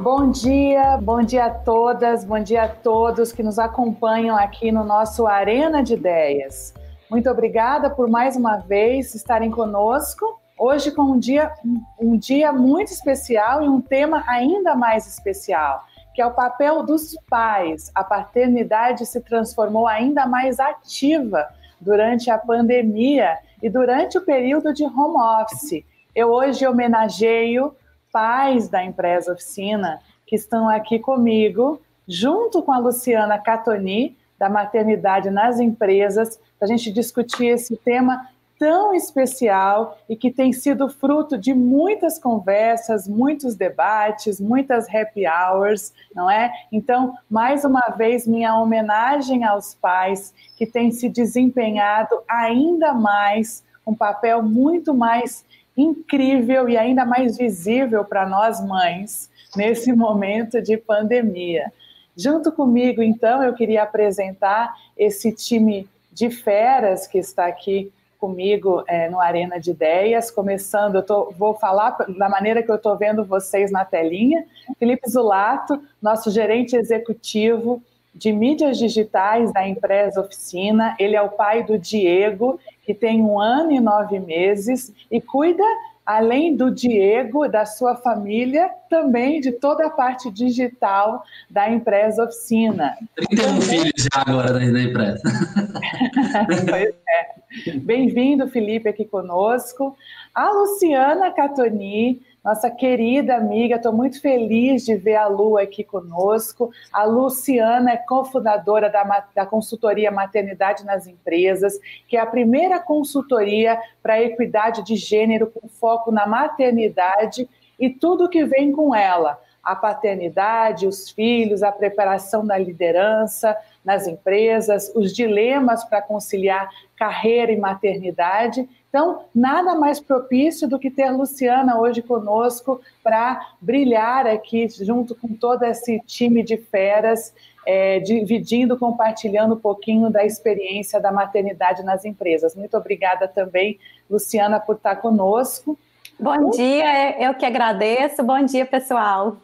Bom dia, bom dia a todas, bom dia a todos que nos acompanham aqui no nosso Arena de Ideias. Muito obrigada por mais uma vez estarem conosco. Hoje com um dia, um dia muito especial e um tema ainda mais especial, que é o papel dos pais. A paternidade se transformou ainda mais ativa durante a pandemia e durante o período de home office. Eu hoje homenageio pais da empresa oficina que estão aqui comigo, junto com a Luciana Catoni, da Maternidade nas Empresas, para a gente discutir esse tema tão especial e que tem sido fruto de muitas conversas, muitos debates, muitas happy hours, não é? Então, mais uma vez, minha homenagem aos pais que têm se desempenhado ainda mais, um papel muito mais incrível e ainda mais visível para nós mães nesse momento de pandemia. Junto comigo, então, eu queria apresentar esse time de feras que está aqui comigo é, no Arena de Ideias, começando, eu tô, vou falar da maneira que eu estou vendo vocês na telinha. Felipe Zulato, nosso gerente executivo de mídias digitais da empresa Oficina. Ele é o pai do Diego, que tem um ano e nove meses e cuida, além do Diego, da sua família, também de toda a parte digital da empresa Oficina. 31 filhos já agora da empresa. pois é. Bem-vindo, Felipe, aqui conosco. A Luciana Catoni, nossa querida amiga. Estou muito feliz de ver a Lu aqui conosco. A Luciana é cofundadora da, da consultoria Maternidade nas Empresas, que é a primeira consultoria para equidade de gênero com foco na maternidade e tudo que vem com ela. A paternidade, os filhos, a preparação da liderança nas empresas, os dilemas para conciliar carreira e maternidade então, nada mais propício do que ter Luciana hoje conosco para brilhar aqui junto com todo esse time de feras, é, dividindo, compartilhando um pouquinho da experiência da maternidade nas empresas. Muito obrigada também, Luciana, por estar conosco. Bom dia, eu que agradeço. Bom dia, pessoal.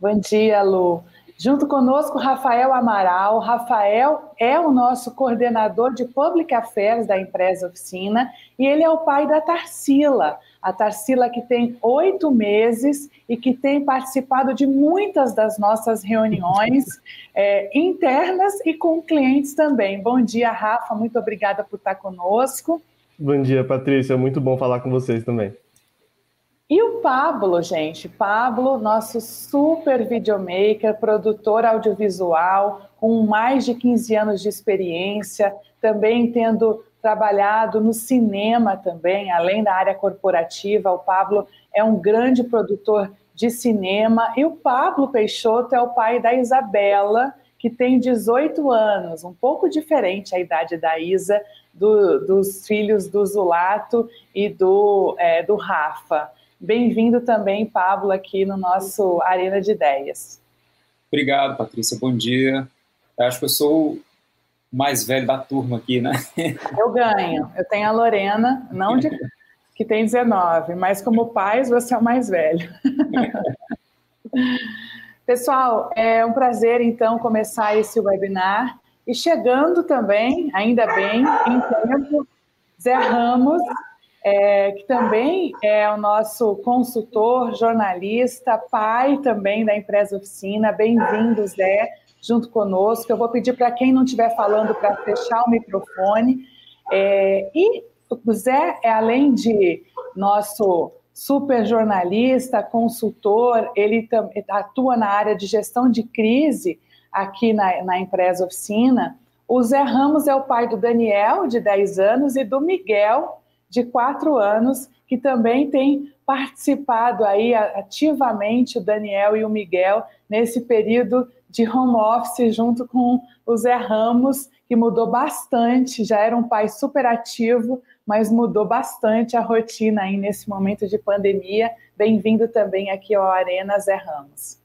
Bom dia, Lu. Junto conosco, Rafael Amaral. Rafael é o nosso coordenador de Public Affairs da empresa Oficina e ele é o pai da Tarsila. A Tarsila que tem oito meses e que tem participado de muitas das nossas reuniões é, internas e com clientes também. Bom dia, Rafa. Muito obrigada por estar conosco. Bom dia, Patrícia. Muito bom falar com vocês também. E o Pablo, gente, Pablo, nosso super videomaker, produtor audiovisual, com mais de 15 anos de experiência, também tendo trabalhado no cinema também, além da área corporativa. O Pablo é um grande produtor de cinema. E o Pablo Peixoto é o pai da Isabela, que tem 18 anos, um pouco diferente a idade da Isa, do, dos filhos do Zulato e do, é, do Rafa. Bem-vindo também, Pablo, aqui no nosso Arena de Ideias. Obrigado, Patrícia. Bom dia. Eu acho que eu sou o mais velho da turma aqui, né? Eu ganho. Eu tenho a Lorena, não de que tem 19, mas como pais, você é o mais velho. Pessoal, é um prazer então começar esse webinar e chegando também, ainda bem, em tempo, Zé Ramos, é, que também é o nosso consultor, jornalista, pai também da empresa Oficina. Bem-vindo, Zé, junto conosco. Eu vou pedir para quem não estiver falando para fechar o microfone. É, e o Zé, é, além de nosso super jornalista, consultor, ele atua na área de gestão de crise aqui na, na empresa Oficina. O Zé Ramos é o pai do Daniel, de 10 anos, e do Miguel, de quatro anos, que também tem participado aí ativamente, o Daniel e o Miguel, nesse período de home office, junto com o Zé Ramos, que mudou bastante, já era um pai super ativo, mas mudou bastante a rotina aí nesse momento de pandemia. Bem-vindo também aqui ao Arena Zé Ramos.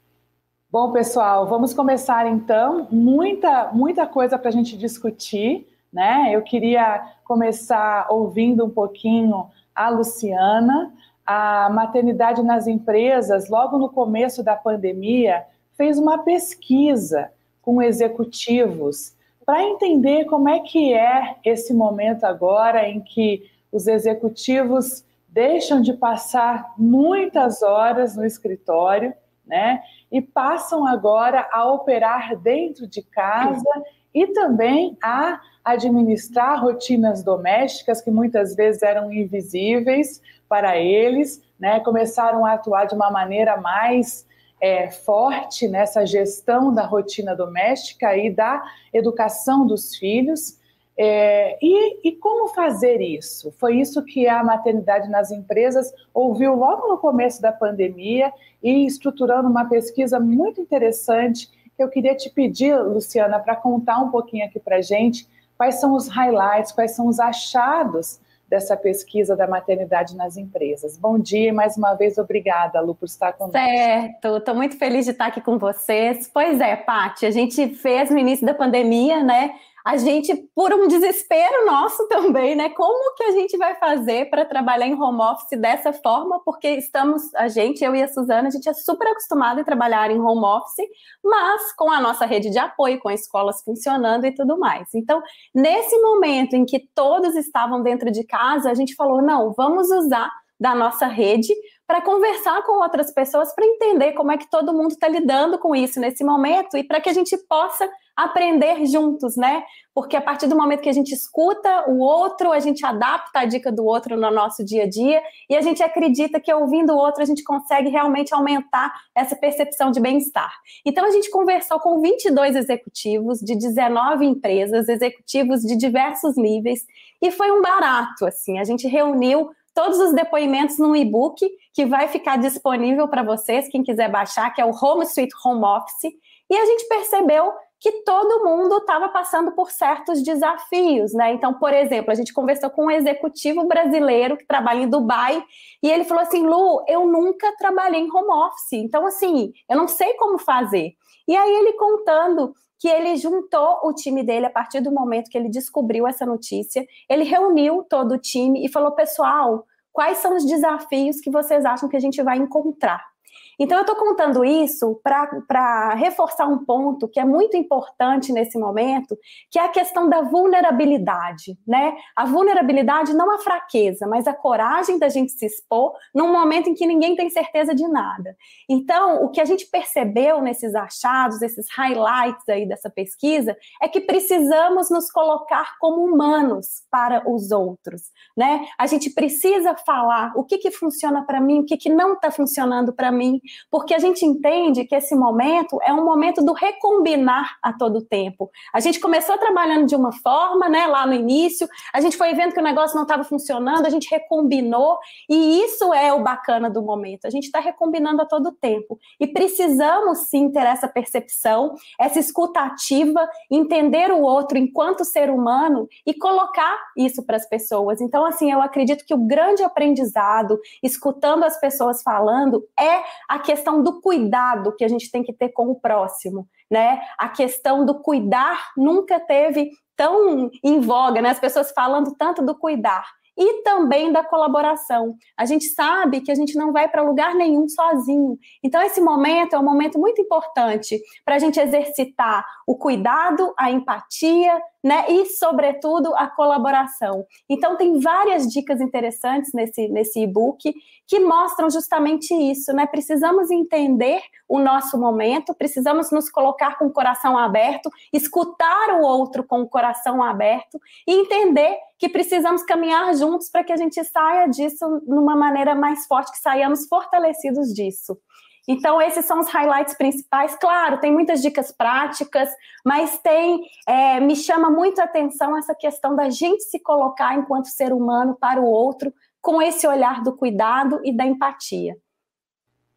Bom, pessoal, vamos começar então. Muita, muita coisa para a gente discutir né? Eu queria começar ouvindo um pouquinho a Luciana. a maternidade nas empresas, logo no começo da pandemia, fez uma pesquisa com executivos para entender como é que é esse momento agora em que os executivos deixam de passar muitas horas no escritório, né? E passam agora a operar dentro de casa e também a administrar rotinas domésticas que muitas vezes eram invisíveis para eles, né? Começaram a atuar de uma maneira mais é, forte nessa gestão da rotina doméstica e da educação dos filhos. É, e, e, como fazer isso? Foi isso que a maternidade nas empresas ouviu logo no começo da pandemia e estruturando uma pesquisa muito interessante eu queria te pedir, Luciana, para contar um pouquinho aqui para gente quais são os highlights, quais são os achados dessa pesquisa da maternidade nas empresas. Bom dia e mais uma vez obrigada, Lu, por estar conosco. Certo, estou muito feliz de estar aqui com vocês. Pois é, Paty, a gente fez no início da pandemia, né? A gente, por um desespero nosso também, né? Como que a gente vai fazer para trabalhar em home office dessa forma? Porque estamos, a gente, eu e a Suzana, a gente é super acostumado a trabalhar em home office, mas com a nossa rede de apoio, com escolas funcionando e tudo mais. Então, nesse momento em que todos estavam dentro de casa, a gente falou: não, vamos usar da nossa rede para conversar com outras pessoas, para entender como é que todo mundo está lidando com isso nesse momento e para que a gente possa aprender juntos, né? Porque a partir do momento que a gente escuta o outro, a gente adapta a dica do outro no nosso dia a dia e a gente acredita que ouvindo o outro a gente consegue realmente aumentar essa percepção de bem-estar. Então a gente conversou com 22 executivos de 19 empresas, executivos de diversos níveis e foi um barato assim. A gente reuniu todos os depoimentos num e-book que vai ficar disponível para vocês, quem quiser baixar, que é o Home Sweet Home Office. E a gente percebeu que todo mundo estava passando por certos desafios, né? Então, por exemplo, a gente conversou com um executivo brasileiro que trabalha em Dubai e ele falou assim: Lu, eu nunca trabalhei em home office, então, assim, eu não sei como fazer. E aí ele contando que ele juntou o time dele a partir do momento que ele descobriu essa notícia, ele reuniu todo o time e falou: pessoal, quais são os desafios que vocês acham que a gente vai encontrar? Então, eu estou contando isso para reforçar um ponto que é muito importante nesse momento, que é a questão da vulnerabilidade, né? A vulnerabilidade não a fraqueza, mas a coragem da gente se expor num momento em que ninguém tem certeza de nada. Então, o que a gente percebeu nesses achados, esses highlights aí dessa pesquisa, é que precisamos nos colocar como humanos para os outros, né? A gente precisa falar o que, que funciona para mim, o que, que não está funcionando para mim, porque a gente entende que esse momento é um momento do recombinar a todo tempo. A gente começou trabalhando de uma forma, né, lá no início, a gente foi vendo que o negócio não estava funcionando, a gente recombinou, e isso é o bacana do momento. A gente está recombinando a todo tempo. E precisamos sim ter essa percepção, essa escuta ativa, entender o outro enquanto ser humano e colocar isso para as pessoas. Então, assim, eu acredito que o grande aprendizado, escutando as pessoas falando, é a questão do cuidado que a gente tem que ter com o próximo, né? A questão do cuidar nunca teve tão em voga, né? As pessoas falando tanto do cuidar e também da colaboração. A gente sabe que a gente não vai para lugar nenhum sozinho. Então, esse momento é um momento muito importante para a gente exercitar o cuidado, a empatia, né? E, sobretudo, a colaboração. Então, tem várias dicas interessantes nesse, nesse e-book que mostram justamente isso, né? Precisamos entender o nosso momento, precisamos nos colocar com o coração aberto, escutar o outro com o coração aberto e entender que precisamos caminhar juntos para que a gente saia disso numa maneira mais forte, que saiamos fortalecidos disso. Então, esses são os highlights principais. Claro, tem muitas dicas práticas, mas tem, é, me chama muito a atenção essa questão da gente se colocar enquanto ser humano para o outro, com esse olhar do cuidado e da empatia.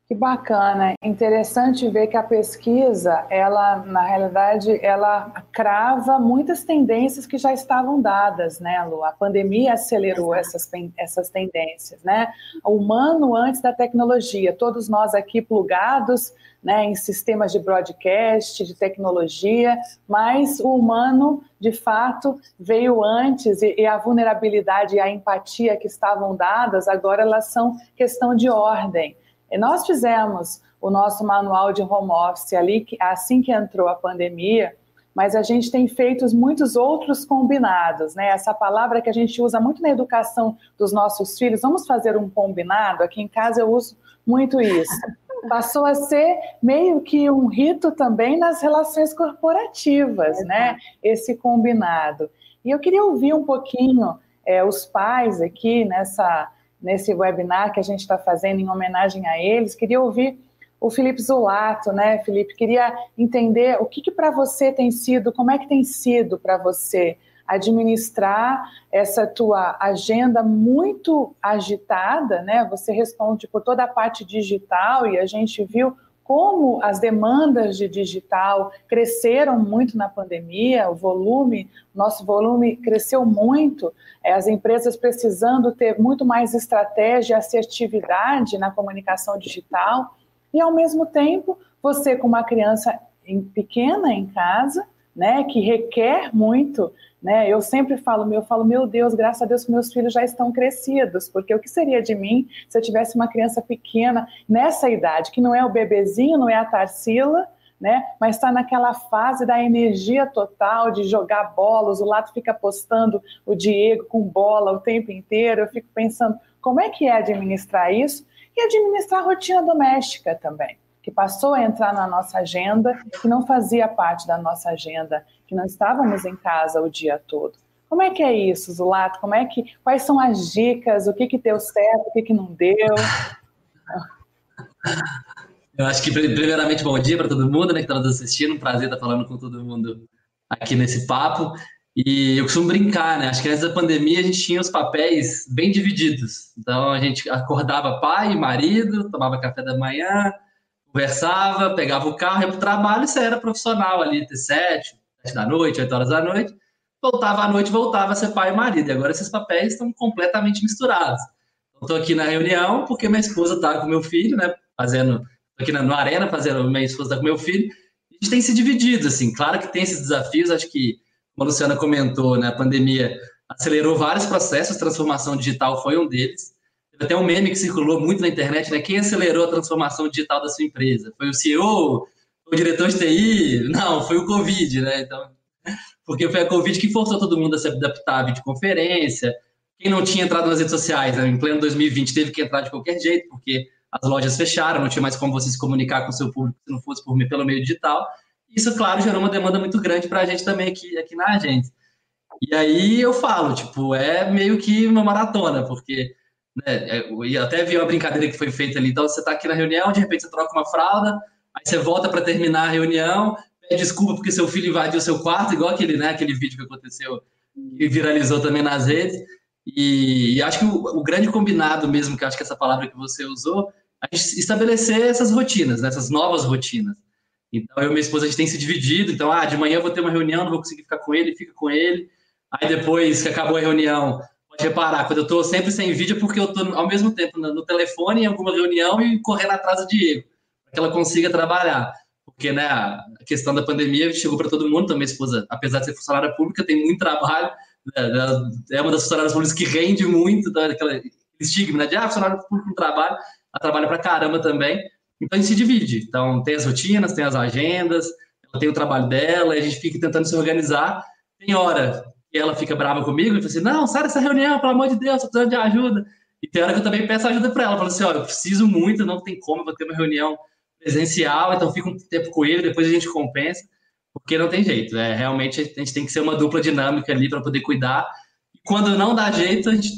Que bacana, interessante ver que a pesquisa, ela na realidade, ela crava muitas tendências que já estavam dadas, né, Lu? A pandemia acelerou essas, essas tendências, né? O humano antes da tecnologia, todos nós aqui plugados, né, em sistemas de broadcast, de tecnologia, mas o humano, de fato, veio antes e, e a vulnerabilidade e a empatia que estavam dadas, agora elas são questão de ordem. E nós fizemos o nosso manual de home office ali, assim que entrou a pandemia, mas a gente tem feito muitos outros combinados, né? Essa palavra que a gente usa muito na educação dos nossos filhos, vamos fazer um combinado? Aqui em casa eu uso muito isso. Passou a ser meio que um rito também nas relações corporativas, né? Esse combinado. E eu queria ouvir um pouquinho é, os pais aqui nessa nesse webinar que a gente está fazendo em homenagem a eles. Queria ouvir o Felipe Zulato, né, Felipe? Queria entender o que, que para você tem sido, como é que tem sido para você administrar essa tua agenda muito agitada, né? Você responde por toda a parte digital e a gente viu como as demandas de digital cresceram muito na pandemia, o volume, nosso volume cresceu muito, é, as empresas precisando ter muito mais estratégia e assertividade na comunicação digital, e ao mesmo tempo, você com uma criança pequena em casa, né, que requer muito né? Eu sempre falo, eu falo, meu Deus, graças a Deus que meus filhos já estão crescidos, porque o que seria de mim se eu tivesse uma criança pequena nessa idade, que não é o bebezinho, não é a Tarsila, né? Mas está naquela fase da energia total de jogar bolas, o Lato fica postando o Diego com bola o tempo inteiro. Eu fico pensando como é que é administrar isso e administrar a rotina doméstica também, que passou a entrar na nossa agenda, que não fazia parte da nossa agenda que não estávamos em casa o dia todo. Como é que é isso, Zulato? Como é que, quais são as dicas? O que, que deu certo, o que, que não deu? Eu acho que, primeiramente, bom dia para todo mundo né, que está nos assistindo. Um prazer estar falando com todo mundo aqui nesse papo. E eu costumo brincar, né? Acho que antes da pandemia a gente tinha os papéis bem divididos. Então a gente acordava pai e marido, tomava café da manhã, conversava, pegava o carro, ia para o trabalho e você era profissional ali, até sete, da noite, 8 horas da noite, voltava à noite, voltava a ser pai e marido. E agora esses papéis estão completamente misturados. Estou aqui na reunião porque minha esposa está com meu filho, né? Fazendo, aqui na, Arena, fazendo, minha esposa está com meu filho. A gente tem se dividido, assim. Claro que tem esses desafios, acho que, como a Luciana comentou, né? A pandemia acelerou vários processos, transformação digital foi um deles. Até um meme que circulou muito na internet, né? Quem acelerou a transformação digital da sua empresa? Foi o CEO, o diretor de TI, não, foi o Covid, né? Então, porque foi a Covid que forçou todo mundo a se adaptar à videoconferência. Quem não tinha entrado nas redes sociais, né, em pleno 2020, teve que entrar de qualquer jeito, porque as lojas fecharam, não tinha mais como você se comunicar com o seu público se não fosse por pelo meio digital. Isso, claro, gerou uma demanda muito grande para a gente também aqui, aqui na agência. E aí eu falo, tipo, é meio que uma maratona, porque né, é, eu até vi uma brincadeira que foi feita ali. Então, você está aqui na reunião, de repente você troca uma fralda, Aí você volta para terminar a reunião, pede desculpa porque seu filho invadiu o seu quarto, igual aquele, né, aquele vídeo que aconteceu, que viralizou também nas redes. E, e acho que o, o, grande combinado mesmo, que acho que essa palavra que você usou, gente estabelecer essas rotinas, né, essas novas rotinas. Então, eu e minha esposa, a gente tem se dividido. Então, ah, de manhã eu vou ter uma reunião, não vou conseguir ficar com ele, fica com ele. Aí depois que acabou a reunião, reparar, quando eu estou sempre sem vídeo, é porque eu estou ao mesmo tempo no, telefone, em alguma reunião e correndo atrás do Diego que ela consiga trabalhar. Porque né, a questão da pandemia chegou para todo mundo, também minha esposa, apesar de ser funcionária pública, tem muito trabalho, né, é uma das funcionárias públicas que rende muito, então, aquela estigma né, de ah, funcionário público não trabalha, ela trabalha para caramba também. Então a gente se divide. Então tem as rotinas, tem as agendas, ela tem o trabalho dela, a gente fica tentando se organizar. Tem hora ela fica brava comigo e fala assim: não, sai dessa reunião, pelo amor de Deus, estou precisando de ajuda. E tem hora que eu também peço ajuda para ela. Falo assim: ó, eu preciso muito, não tem como, vou ter uma reunião presencial, então fica um tempo com ele, depois a gente compensa, porque não tem jeito. É, realmente a gente tem que ser uma dupla dinâmica ali para poder cuidar. E quando não dá jeito, a gente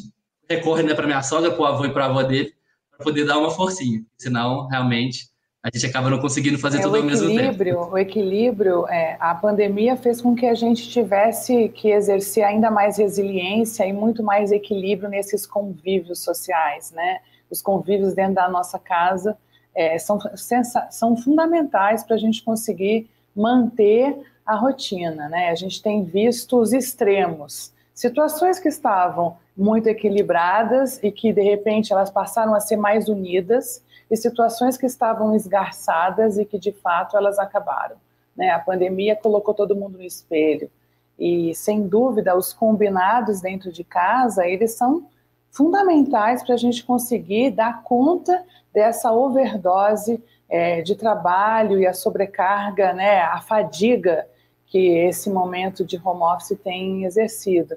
recorre né, para minha sogra, para o avô e para a avó dele, para poder dar uma forcinha. Senão, realmente, a gente acaba não conseguindo fazer é, tudo ao mesmo tempo. O equilíbrio, é, a pandemia fez com que a gente tivesse que exercer ainda mais resiliência e muito mais equilíbrio nesses convívios sociais, né? Os convívios dentro da nossa casa é, são, são fundamentais para a gente conseguir manter a rotina. Né? A gente tem visto os extremos, situações que estavam muito equilibradas e que de repente elas passaram a ser mais unidas, e situações que estavam esgarçadas e que de fato elas acabaram. Né? A pandemia colocou todo mundo no espelho. E, sem dúvida, os combinados dentro de casa, eles são fundamentais para a gente conseguir dar conta dessa overdose é, de trabalho e a sobrecarga, né, a fadiga que esse momento de home office tem exercido.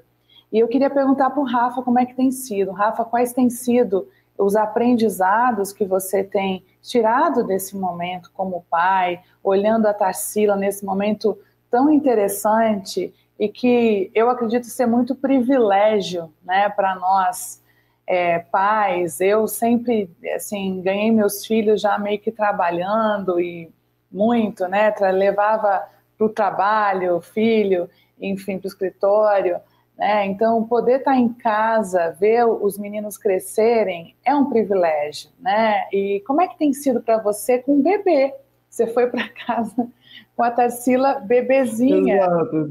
E eu queria perguntar para o Rafa como é que tem sido. Rafa, quais têm sido os aprendizados que você tem tirado desse momento como pai, olhando a Tarsila nesse momento tão interessante e que eu acredito ser muito privilégio né, para nós é, pais. Eu sempre assim ganhei meus filhos já meio que trabalhando e muito, né? Levava para o trabalho, filho, enfim, para o escritório. Né? Então, poder estar tá em casa, ver os meninos crescerem, é um privilégio. Né? E como é que tem sido para você com o bebê? Você foi para casa com a Tarsila bebezinha. Exato.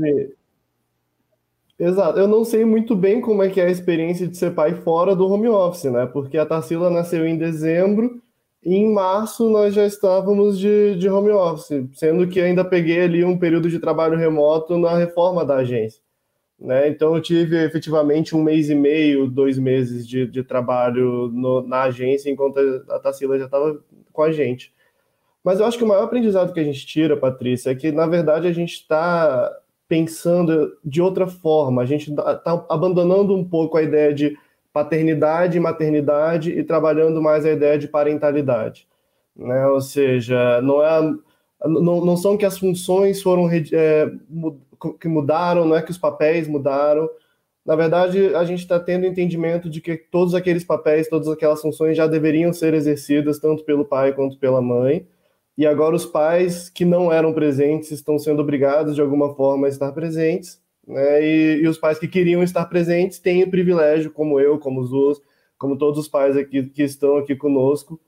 Exato. Eu não sei muito bem como é que é a experiência de ser pai fora do home office, né? Porque a Tarsila nasceu em dezembro e em março nós já estávamos de, de home office, sendo que ainda peguei ali um período de trabalho remoto na reforma da agência. Né? Então eu tive efetivamente um mês e meio, dois meses de, de trabalho no, na agência, enquanto a Tarsila já estava com a gente. Mas eu acho que o maior aprendizado que a gente tira, Patrícia, é que na verdade a gente está pensando de outra forma, a gente está abandonando um pouco a ideia de paternidade e maternidade e trabalhando mais a ideia de parentalidade. Né? Ou seja, não, é, não, não são que as funções foram é, que mudaram, não é que os papéis mudaram. Na verdade, a gente está tendo entendimento de que todos aqueles papéis, todas aquelas funções já deveriam ser exercidas tanto pelo pai quanto pela mãe e agora os pais que não eram presentes estão sendo obrigados de alguma forma a estar presentes, né? E, e os pais que queriam estar presentes têm o privilégio, como eu, como os Zulas, como todos os pais aqui que estão aqui conosco,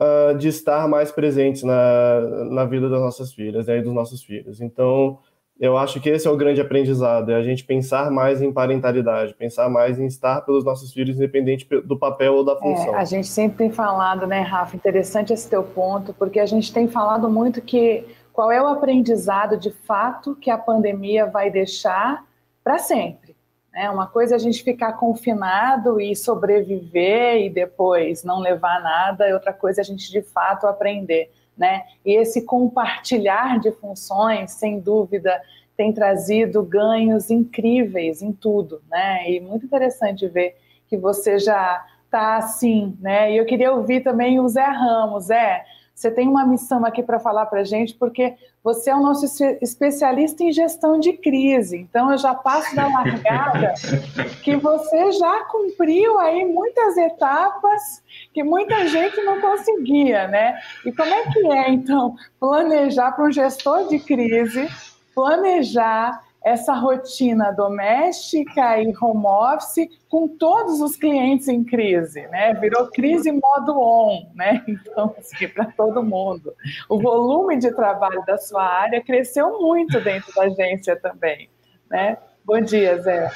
uh, de estar mais presentes na, na vida das nossas filhas né? e dos nossos filhos. Então, eu acho que esse é o grande aprendizado, é a gente pensar mais em parentalidade, pensar mais em estar pelos nossos filhos, independente do papel ou da é, função. É, a gente sempre tem falado, né, Rafa, interessante esse teu ponto, porque a gente tem falado muito que qual é o aprendizado de fato que a pandemia vai deixar para sempre. Né? Uma coisa é a gente ficar confinado e sobreviver e depois não levar nada, e outra coisa é a gente de fato aprender né? E esse compartilhar de funções, sem dúvida, tem trazido ganhos incríveis em tudo, né? E muito interessante ver que você já está assim, né? E eu queria ouvir também o Zé Ramos, Zé. Você tem uma missão aqui para falar para a gente, porque você é o nosso especialista em gestão de crise. Então, eu já passo da largada que você já cumpriu aí muitas etapas que muita gente não conseguia, né? E como é que é, então, planejar para um gestor de crise, planejar essa rotina doméstica e home office com todos os clientes em crise, né? Virou crise modo on, né? Então, assim, para todo mundo. O volume de trabalho da sua área cresceu muito dentro da agência também, né? Bom dia, Zé.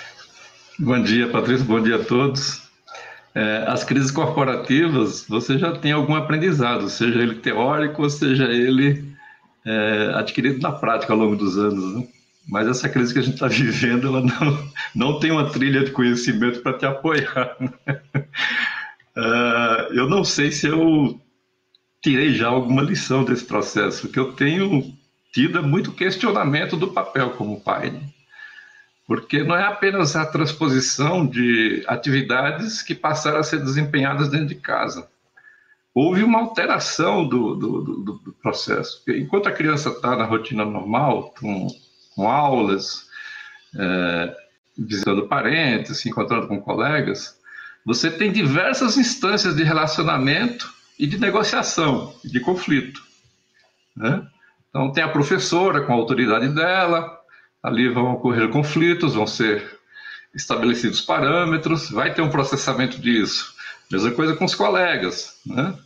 Bom dia, Patrícia. Bom dia a todos. É, as crises corporativas, você já tem algum aprendizado, seja ele teórico, seja ele é, adquirido na prática ao longo dos anos, né? Mas essa crise que a gente está vivendo, ela não, não tem uma trilha de conhecimento para te apoiar. Né? Uh, eu não sei se eu tirei já alguma lição desse processo, que eu tenho tido muito questionamento do papel como pai. Né? Porque não é apenas a transposição de atividades que passaram a ser desempenhadas dentro de casa. Houve uma alteração do, do, do, do processo. Enquanto a criança está na rotina normal, com com aulas, é, visitando parentes, se encontrando com colegas, você tem diversas instâncias de relacionamento e de negociação, de conflito. Né? Então, tem a professora com a autoridade dela, ali vão ocorrer conflitos, vão ser estabelecidos parâmetros, vai ter um processamento disso. Mesma coisa com os colegas. Né?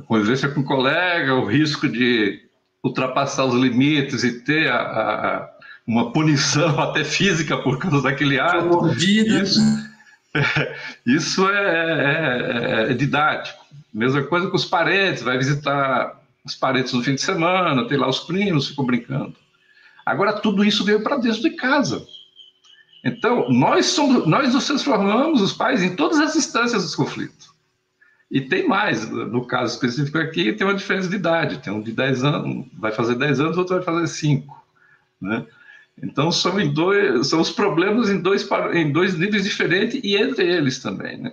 a convivência com o colega, o risco de ultrapassar os limites e ter a, a, uma punição até física por causa daquele ato. Isso, isso é, é, é, é didático. Mesma coisa com os parentes, vai visitar os parentes no fim de semana, tem lá os primos, ficam brincando. Agora, tudo isso veio para dentro de casa. Então, nós somos, nós nos transformamos, os pais, em todas as instâncias dos conflitos. E tem mais, no caso específico aqui, tem uma diferença de idade. Tem um de 10 anos, vai fazer 10 anos, outro vai fazer 5. Né? Então, são, dois, são os problemas em dois, em dois níveis diferentes e entre eles também. Né?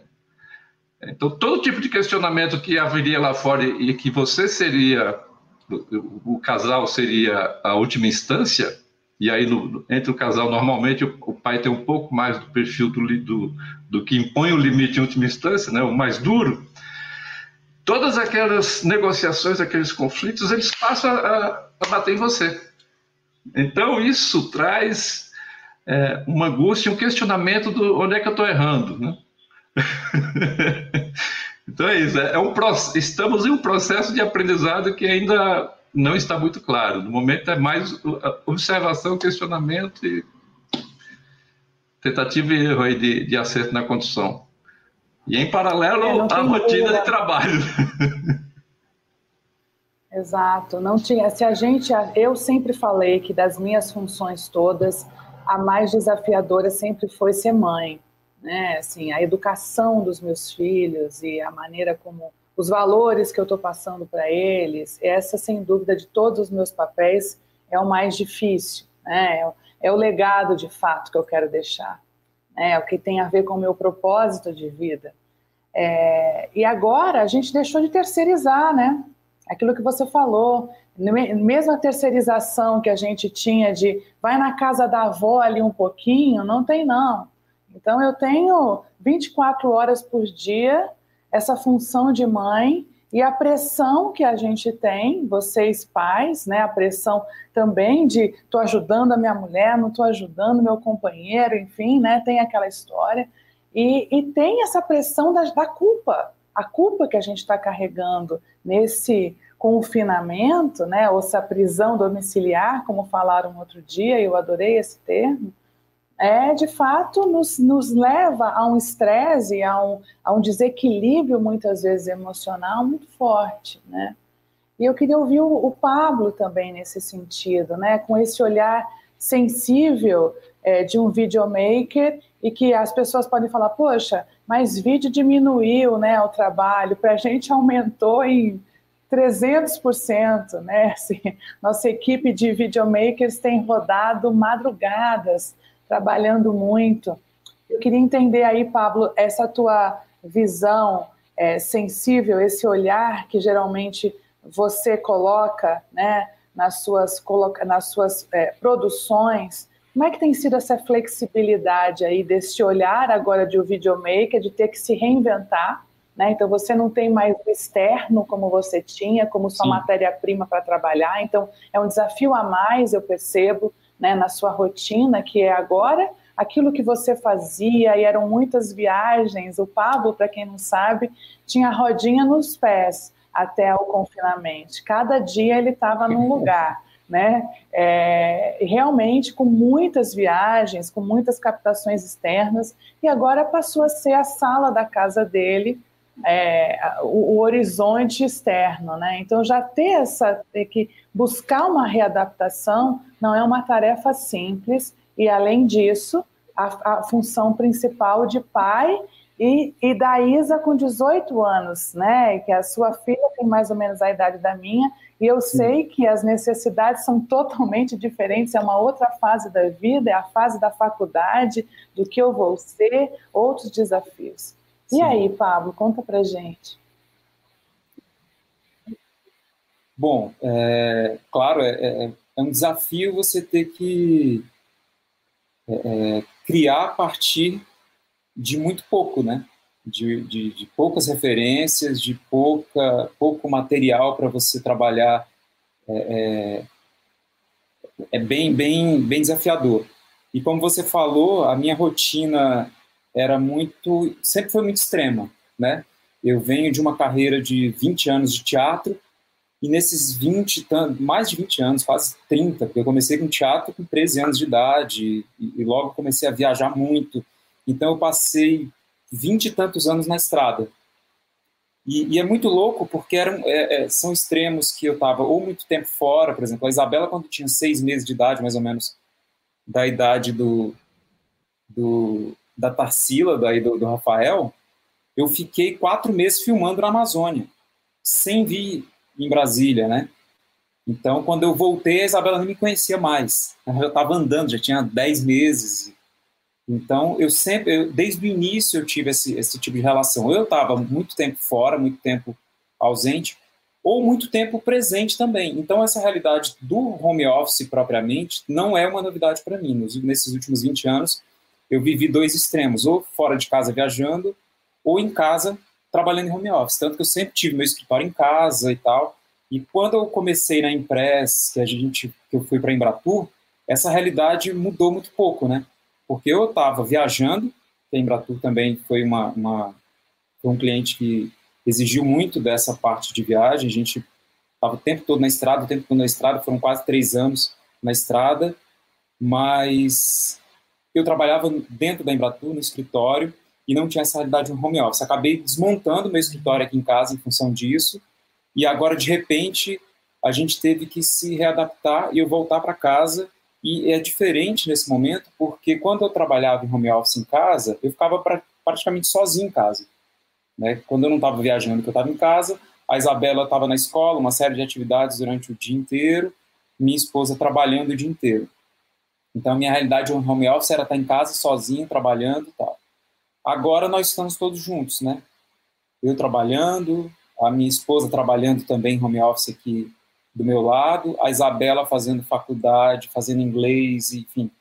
Então, todo tipo de questionamento que haveria lá fora e que você seria, o, o casal seria a última instância, e aí no, entre o casal, normalmente o, o, pai tem um pouco mais do perfil do, do, do que impõe o limite em última instância, né, o mais duro, todas aquelas negociações, aqueles conflitos, eles passam a, a bater em você. Então, isso traz é, uma angústia, um questionamento do onde é que eu estou errando. Né? então é isso, é, é um, estamos em um processo de aprendizado que ainda não está muito claro. No momento é mais observação, questionamento e tentativa e erro de, de acerto na condução. E em paralelo a rotina de trabalho. Exato, não tinha. Se a gente, eu sempre falei que das minhas funções todas, a mais desafiadora sempre foi ser mãe, né? Assim, a educação dos meus filhos e a maneira como os valores que eu estou passando para eles, essa sem dúvida de todos os meus papéis é o mais difícil, né? É, é o legado de fato que eu quero deixar é, o que tem a ver com o meu propósito de vida. É, e agora a gente deixou de terceirizar, né? Aquilo que você falou, mesmo a terceirização que a gente tinha de vai na casa da avó ali um pouquinho, não tem não. Então eu tenho 24 horas por dia essa função de mãe e a pressão que a gente tem, vocês pais, né, a pressão também de estou ajudando a minha mulher, não estou ajudando meu companheiro, enfim, né, tem aquela história. E, e tem essa pressão da, da culpa, a culpa que a gente está carregando nesse confinamento, né, ou essa prisão domiciliar, como falaram outro dia, eu adorei esse termo, é de fato nos, nos leva a um estresse, a um, a um desequilíbrio muitas vezes emocional muito forte, né? E eu queria ouvir o, o Pablo também nesse sentido, né? Com esse olhar sensível é, de um videomaker e que as pessoas podem falar, poxa, mas vídeo diminuiu, né, o trabalho, para a gente aumentou em 300%, né? Assim, nossa equipe de videomakers tem rodado madrugadas trabalhando muito. Eu queria entender aí, Pablo, essa tua visão é, sensível, esse olhar que geralmente você coloca né, nas suas, nas suas é, produções. Como é que tem sido essa flexibilidade aí desse olhar agora de um videomaker, de ter que se reinventar? Né? Então você não tem mais o externo como você tinha, como sua matéria-prima para trabalhar. Então é um desafio a mais, eu percebo né, na sua rotina, que é agora aquilo que você fazia, e eram muitas viagens. O Pablo, para quem não sabe, tinha rodinha nos pés até o confinamento. Cada dia ele estava num lugar. Né? É, realmente com muitas viagens, com muitas captações externas, e agora passou a ser a sala da casa dele, é, o, o, horizonte externo, né? Então já ter essa, ter que buscar uma readaptação não é uma tarefa simples e além disso a, a função principal de pai e, e, da Isa com 18 anos, né? Que a sua filha tem mais ou menos a idade da minha, e eu sei que as necessidades são totalmente diferentes, é uma outra fase da vida, é a fase da faculdade, do que eu vou ser, outros desafios. Sim. E aí, Pablo, conta pra gente. Bom, é, claro, é, é, é, um desafio você ter que é, é, criar a partir de muito pouco, né? De, de, de poucas referências, de pouca, pouco material para você trabalhar. É, é, bem, bem, bem desafiador. E como você falou, a minha rotina era muito, sempre foi muito extrema, né? Eu venho de uma carreira de 20 anos de teatro, e nesses 20, mais de 20 anos, quase 30, porque eu comecei com teatro com 13 anos de idade, e, e logo comecei a viajar muito. Então eu passei 20 e tantos anos na estrada. E, e é muito louco porque eram, é, é, são extremos que eu estava ou muito tempo fora, por exemplo, a Isabela, quando tinha seis meses de idade, mais ou menos, da idade do, do da Tarsila, daí do, do Rafael, eu fiquei quatro meses filmando na Amazônia, sem vir em Brasília, né? Então, quando eu voltei, a Isabela não me conhecia mais. Eu já estava andando, já tinha dez meses. Então, eu sempre, eu, desde o início, eu tive esse, esse tipo de relação. Eu estava muito tempo fora, muito tempo ausente, ou muito tempo presente também. Então, essa realidade do home office propriamente não é uma novidade para mim. Nos, nesses últimos 20 anos, eu vivi dois extremos, ou fora de casa viajando, ou em casa trabalhando em home office. Tanto que eu sempre tive meu escritório em casa e tal. E quando eu comecei na Impress, que a gente que eu fui para Embratur, essa realidade mudou muito pouco, né? Porque eu estava viajando, a Embratur também foi, uma, uma, foi um cliente que exigiu muito dessa parte de viagem, a gente estava o tempo todo na estrada, o tempo todo na estrada, foram quase três anos na estrada, mas eu trabalhava dentro da Embratur, no escritório, e não tinha essa realidade no home office. Acabei desmontando meu escritório aqui em casa em função disso, e agora, de repente, a gente teve que se readaptar e eu voltar para casa e é diferente nesse momento, porque quando eu trabalhava em home office em casa, eu ficava pra, praticamente sozinho em casa. Né? Quando eu não estava viajando, que eu estava em casa, a Isabela estava na escola, uma série de atividades durante o dia inteiro, minha esposa trabalhando o dia inteiro. Então, minha realidade no home office era estar em casa sozinho, trabalhando e tal. Agora nós estamos todos juntos, né? Eu trabalhando, a minha esposa trabalhando também home office aqui do meu lado, a Isabela fazendo faculdade, fazendo inglês, enfim.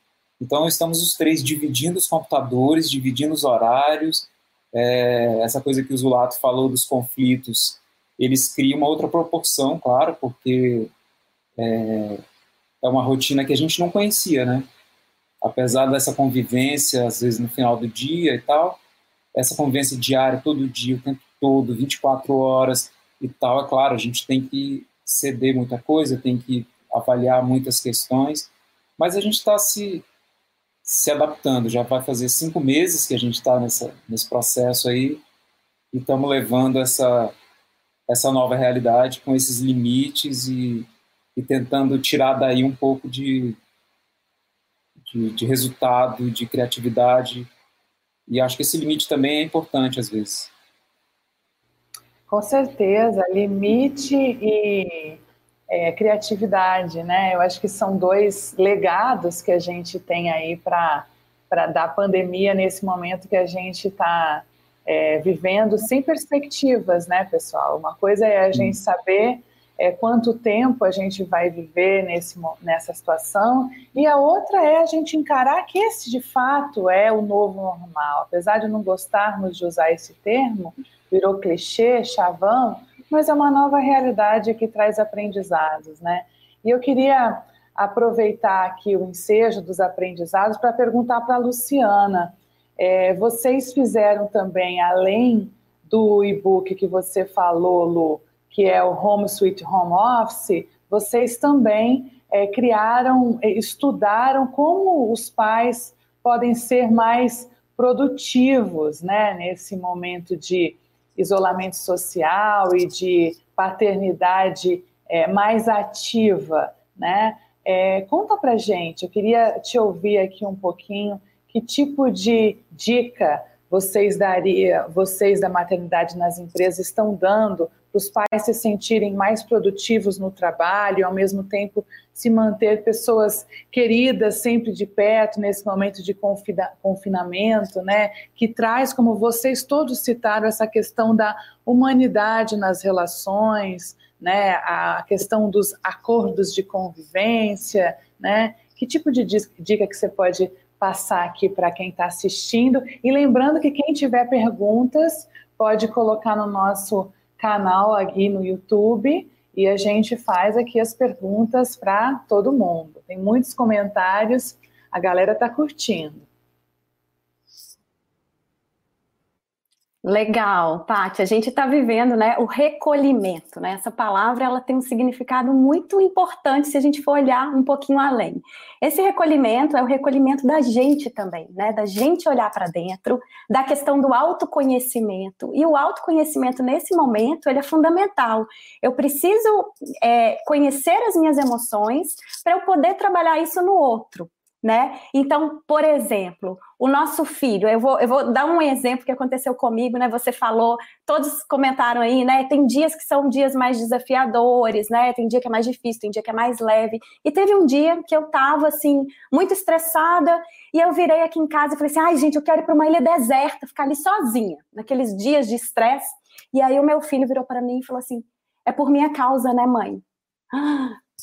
Então, estamos os três dividindo os computadores, dividindo os horários. É, essa coisa que o Zulato falou dos conflitos, eles criam uma outra proporção, claro, porque é, é uma rotina que a gente não conhecia, né? Apesar dessa convivência, às vezes no final do dia e tal, essa convivência diária, todo dia, o tempo todo, 24 horas e tal, é claro, a gente tem que ceder muita coisa, tem que avaliar muitas questões, mas a gente está se, se adaptando. Já vai fazer cinco meses que a gente está nesse processo aí e estamos levando essa, essa nova realidade com esses limites e, e tentando tirar daí um pouco de, de, de resultado, de criatividade. E acho que esse limite também é importante às vezes. Com certeza, limite e é, criatividade, né? Eu acho que são dois legados que a gente tem aí para da pandemia nesse momento que a gente está é, vivendo sem perspectivas, né, pessoal? Uma coisa é a gente saber é, quanto tempo a gente vai viver nesse, nessa situação, e a outra é a gente encarar que esse de fato é o novo normal. Apesar de não gostarmos de usar esse termo, virou clichê, chavão, mas é uma nova realidade que traz aprendizados, né? E eu queria aproveitar aqui o ensejo dos aprendizados para perguntar para a Luciana. É, vocês fizeram também, além do e-book que você falou, Lu, que é o Home Sweet Home Office, vocês também é, criaram, é, estudaram como os pais podem ser mais produtivos né, nesse momento de isolamento social e de paternidade é, mais ativa, né? É, conta para gente, eu queria te ouvir aqui um pouquinho, que tipo de dica vocês daria, vocês da maternidade nas empresas estão dando os pais se sentirem mais produtivos no trabalho ao mesmo tempo se manter pessoas queridas sempre de perto nesse momento de confinamento, né? Que traz, como vocês todos citaram, essa questão da humanidade nas relações, né? A questão dos acordos de convivência, né? Que tipo de dica que você pode passar aqui para quem está assistindo. E lembrando que quem tiver perguntas pode colocar no nosso canal aqui no YouTube e a gente faz aqui as perguntas para todo mundo. Tem muitos comentários, a galera está curtindo. Legal, Paty. A gente está vivendo, né, o recolhimento, né? Essa palavra ela tem um significado muito importante se a gente for olhar um pouquinho além. Esse recolhimento é o recolhimento da gente também, né? Da gente olhar para dentro, da questão do autoconhecimento. E o autoconhecimento nesse momento ele é fundamental. Eu preciso é, conhecer as minhas emoções para eu poder trabalhar isso no outro né? Então, por exemplo, o nosso filho, eu vou, eu vou dar um exemplo que aconteceu comigo, né? Você falou, todos comentaram aí, né? Tem dias que são dias mais desafiadores, né? Tem dia que é mais difícil, tem dia que é mais leve. E teve um dia que eu tava, assim, muito estressada, e eu virei aqui em casa e falei assim: ai, gente, eu quero ir para uma ilha deserta, ficar ali sozinha, naqueles dias de estresse. E aí o meu filho virou para mim e falou assim: é por minha causa, né, mãe?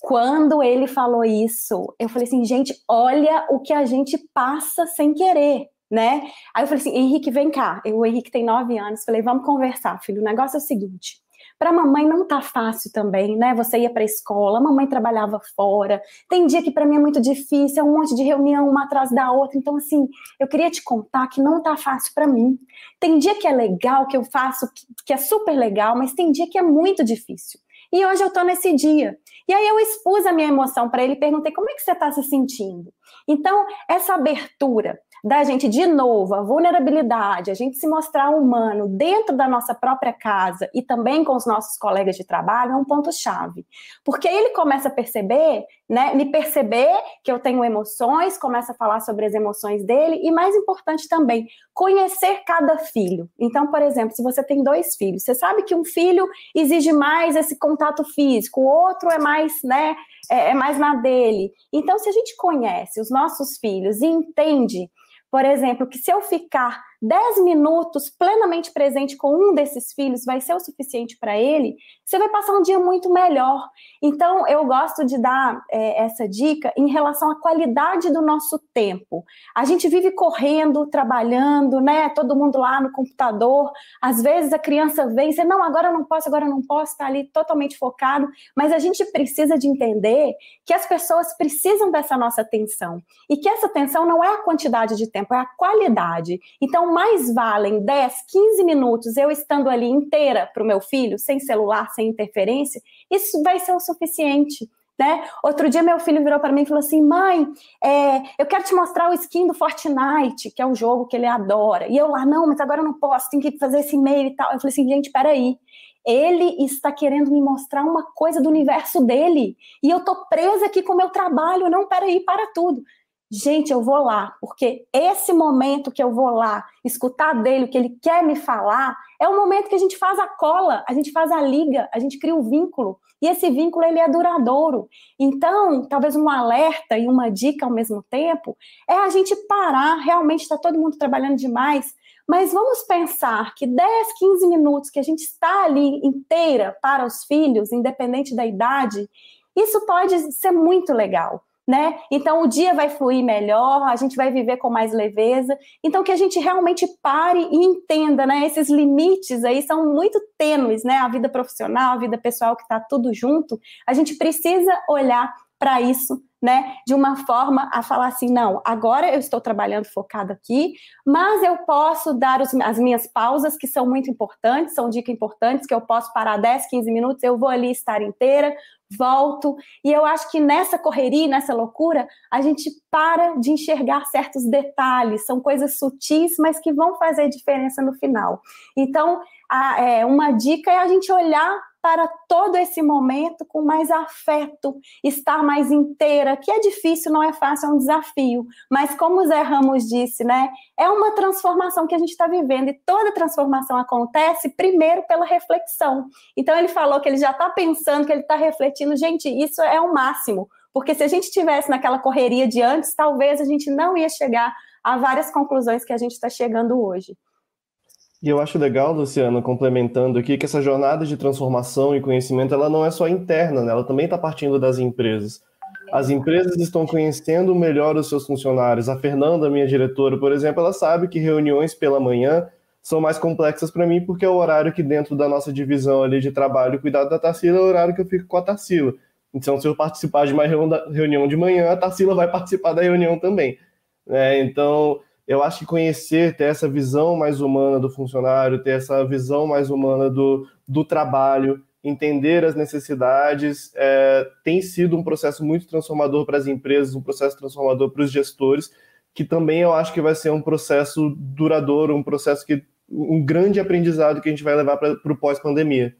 Quando ele falou isso, eu falei assim, gente, olha o que a gente passa sem querer, né? Aí eu falei assim, Henrique, vem cá. o Henrique tem nove anos. Falei, vamos conversar, filho. O negócio é o seguinte: para mamãe não tá fácil também, né? Você ia para a escola, mamãe trabalhava fora. Tem dia que para mim é muito difícil, é um monte de reunião uma atrás da outra. Então assim, eu queria te contar que não tá fácil para mim. Tem dia que é legal, que eu faço, que é super legal, mas tem dia que é muito difícil. E hoje eu tô nesse dia. E aí eu expus a minha emoção para ele perguntei como é que você está se sentindo. Então, essa abertura da gente, de novo, a vulnerabilidade, a gente se mostrar humano dentro da nossa própria casa e também com os nossos colegas de trabalho é um ponto-chave. Porque ele começa a perceber, né, me perceber que eu tenho emoções, começa a falar sobre as emoções dele e, mais importante também, conhecer cada filho. Então, por exemplo, se você tem dois filhos, você sabe que um filho exige mais esse contato físico, o outro é mais, né, é, é mais na dele. Então, se a gente conhece os nossos filhos e entende por exemplo, que se eu ficar 10 minutos plenamente presente com um desses filhos vai ser o suficiente para ele, você vai passar um dia muito melhor. Então, eu gosto de dar é, essa dica em relação à qualidade do nosso tempo. A gente vive correndo, trabalhando, né? Todo mundo lá no computador. Às vezes a criança vem e diz, não, agora eu não posso, agora eu não posso, está ali totalmente focado. Mas a gente precisa de entender que as pessoas precisam dessa nossa atenção. E que essa atenção não é a quantidade de tempo, é a qualidade. Então, mais valem 10, 15 minutos eu estando ali inteira para o meu filho, sem celular, sem interferência, isso vai ser o suficiente. Né? Outro dia meu filho virou para mim e falou assim: mãe, é, eu quero te mostrar o skin do Fortnite, que é um jogo que ele adora. E eu lá, não, mas agora eu não posso, tem que fazer esse e-mail e tal. Eu falei assim, gente, peraí. Ele está querendo me mostrar uma coisa do universo dele. E eu tô presa aqui com o meu trabalho. Não, peraí, para tudo gente, eu vou lá, porque esse momento que eu vou lá escutar dele o que ele quer me falar, é o momento que a gente faz a cola, a gente faz a liga, a gente cria um vínculo, e esse vínculo ele é duradouro. Então, talvez um alerta e uma dica ao mesmo tempo é a gente parar, realmente está todo mundo trabalhando demais, mas vamos pensar que 10, 15 minutos que a gente está ali inteira para os filhos, independente da idade, isso pode ser muito legal né? Então o dia vai fluir melhor, a gente vai viver com mais leveza. Então que a gente realmente pare e entenda, né? Esses limites aí são muito tênues, né? A vida profissional, a vida pessoal que está tudo junto. A gente precisa olhar para isso, né? De uma forma a falar assim, não, agora eu estou trabalhando focado aqui, mas eu posso dar os, as minhas pausas, que são muito importantes, são dicas importantes, que eu posso parar 10, 15 minutos, eu vou ali estar inteira, volto. E eu acho que nessa correria, nessa loucura, a gente para de enxergar certos detalhes, são coisas sutis, mas que vão fazer diferença no final. Então, a, é, uma dica é a gente olhar para todo esse momento com mais afeto, estar mais inteira, que é difícil, não é fácil, é um desafio. Mas como o Zé Ramos disse, né, é uma transformação que a gente está vivendo e toda transformação acontece primeiro pela reflexão. Então ele falou que ele já está pensando, que ele está refletindo, gente, isso é o máximo. Porque se a gente tivesse naquela correria de antes, talvez a gente não ia chegar a várias conclusões que a gente está chegando hoje. E eu acho legal, Luciano, complementando aqui, que essa jornada de transformação e conhecimento, ela não é só interna, né? ela também está partindo das empresas. As empresas estão conhecendo melhor os seus funcionários. A Fernanda, minha diretora, por exemplo, ela sabe que reuniões pela manhã são mais complexas para mim, porque é o horário que dentro da nossa divisão ali de trabalho, cuidado da Tarsila, é o horário que eu fico com a Tarsila. Então, se eu participar de uma reunião de manhã, a Tarsila vai participar da reunião também. É, então, eu acho que conhecer, ter essa visão mais humana do funcionário, ter essa visão mais humana do, do trabalho, entender as necessidades, é, tem sido um processo muito transformador para as empresas, um processo transformador para os gestores, que também eu acho que vai ser um processo duradouro, um processo que um grande aprendizado que a gente vai levar para o pós-pandemia.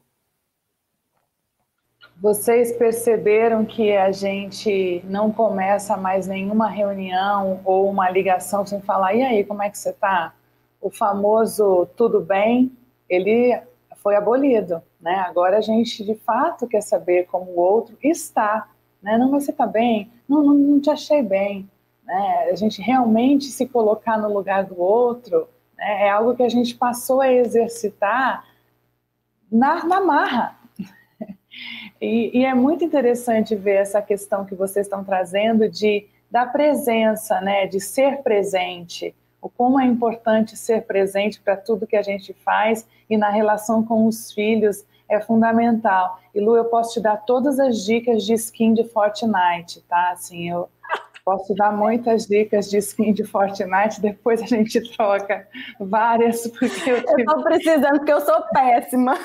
Vocês perceberam que a gente não começa mais nenhuma reunião ou uma ligação sem falar, e aí, como é que você está? O famoso tudo bem, ele foi abolido, né? Agora a gente de fato quer saber como o outro está, né? Não, mas você está bem? Não, não, não te achei bem, né? A gente realmente se colocar no lugar do outro né? é algo que a gente passou a exercitar na, na marra, e, e, é muito interessante ver essa questão que vocês estão trazendo de da presença, né, de ser presente, o como é importante ser presente para tudo que a gente faz e na relação com os filhos é fundamental. E Lu, eu posso te dar todas as dicas de skin de Fortnite, tá? Assim, eu posso dar muitas dicas de skin de Fortnite, depois a gente troca várias, porque eu, tive... eu tô precisando, porque eu sou péssima.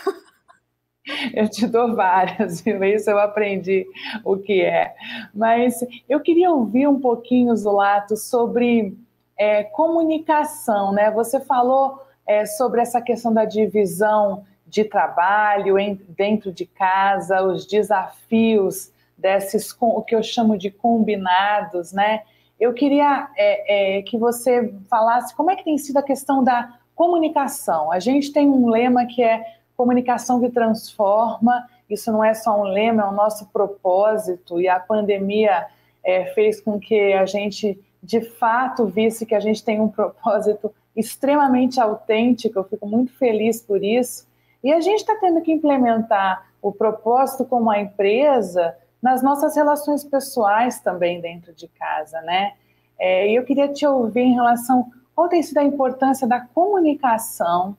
Eu te dou várias, viu? Isso eu aprendi o que é. Mas eu queria ouvir um pouquinho, Zulato, sobre é, comunicação, né? Você falou é, sobre essa questão da divisão de trabalho em, dentro de casa, os desafios desses, o que eu chamo de combinados, né? Eu queria é, é, que você falasse como é que tem sido a questão da comunicação. A gente tem um lema que é comunicação que transforma. Isso não é só um lema, é o nosso propósito. E a pandemia é, fez com que a gente, de fato, visse que a gente tem um propósito extremamente autêntico. Eu fico muito feliz por isso. E a gente está tendo que implementar o propósito como a empresa nas nossas relações pessoais também dentro de casa, né? É, e eu queria te ouvir em relação qual tem sido a importância da comunicação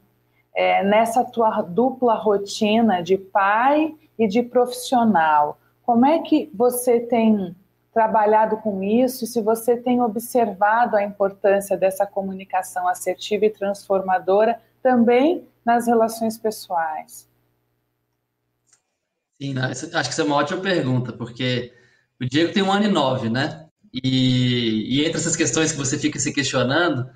é, nessa tua dupla rotina de pai e de profissional. Como é que você tem trabalhado com isso? Se você tem observado a importância dessa comunicação assertiva e transformadora também nas relações pessoais? Sim, acho que isso é uma ótima pergunta, porque o Diego tem um ano e nove, né? E, e entre essas questões que você fica se questionando,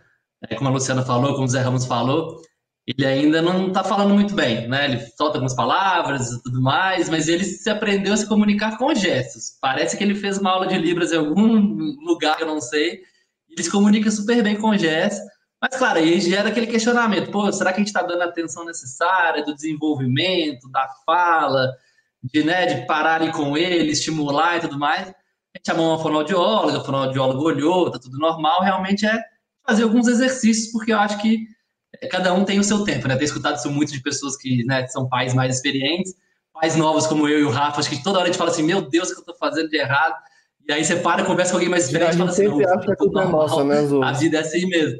é, como a Luciana falou, como o Zé Ramos falou, ele ainda não está falando muito bem, né? Ele solta algumas palavras e tudo mais, mas ele se aprendeu a se comunicar com gestos. Parece que ele fez uma aula de Libras em algum lugar eu não sei. Ele se comunica super bem com gestos. Mas, claro, aí gera aquele questionamento: pô, será que a gente está dando a atenção necessária do desenvolvimento, da fala, de, né, de parar ali com ele, estimular e tudo mais? A gente chamou uma fonoaudióloga, a fonoaudióloga olhou, tá tudo normal. Realmente é fazer alguns exercícios, porque eu acho que cada um tem o seu tempo, né? Tenho escutado isso muito de pessoas que né, são pais mais experientes, pais novos como eu e o Rafa, acho que toda hora a gente fala assim, meu Deus, o que eu tô fazendo de errado? E aí você para, conversa com alguém mais experiente e fala assim, sempre acha é nossa, né, A vida é assim mesmo.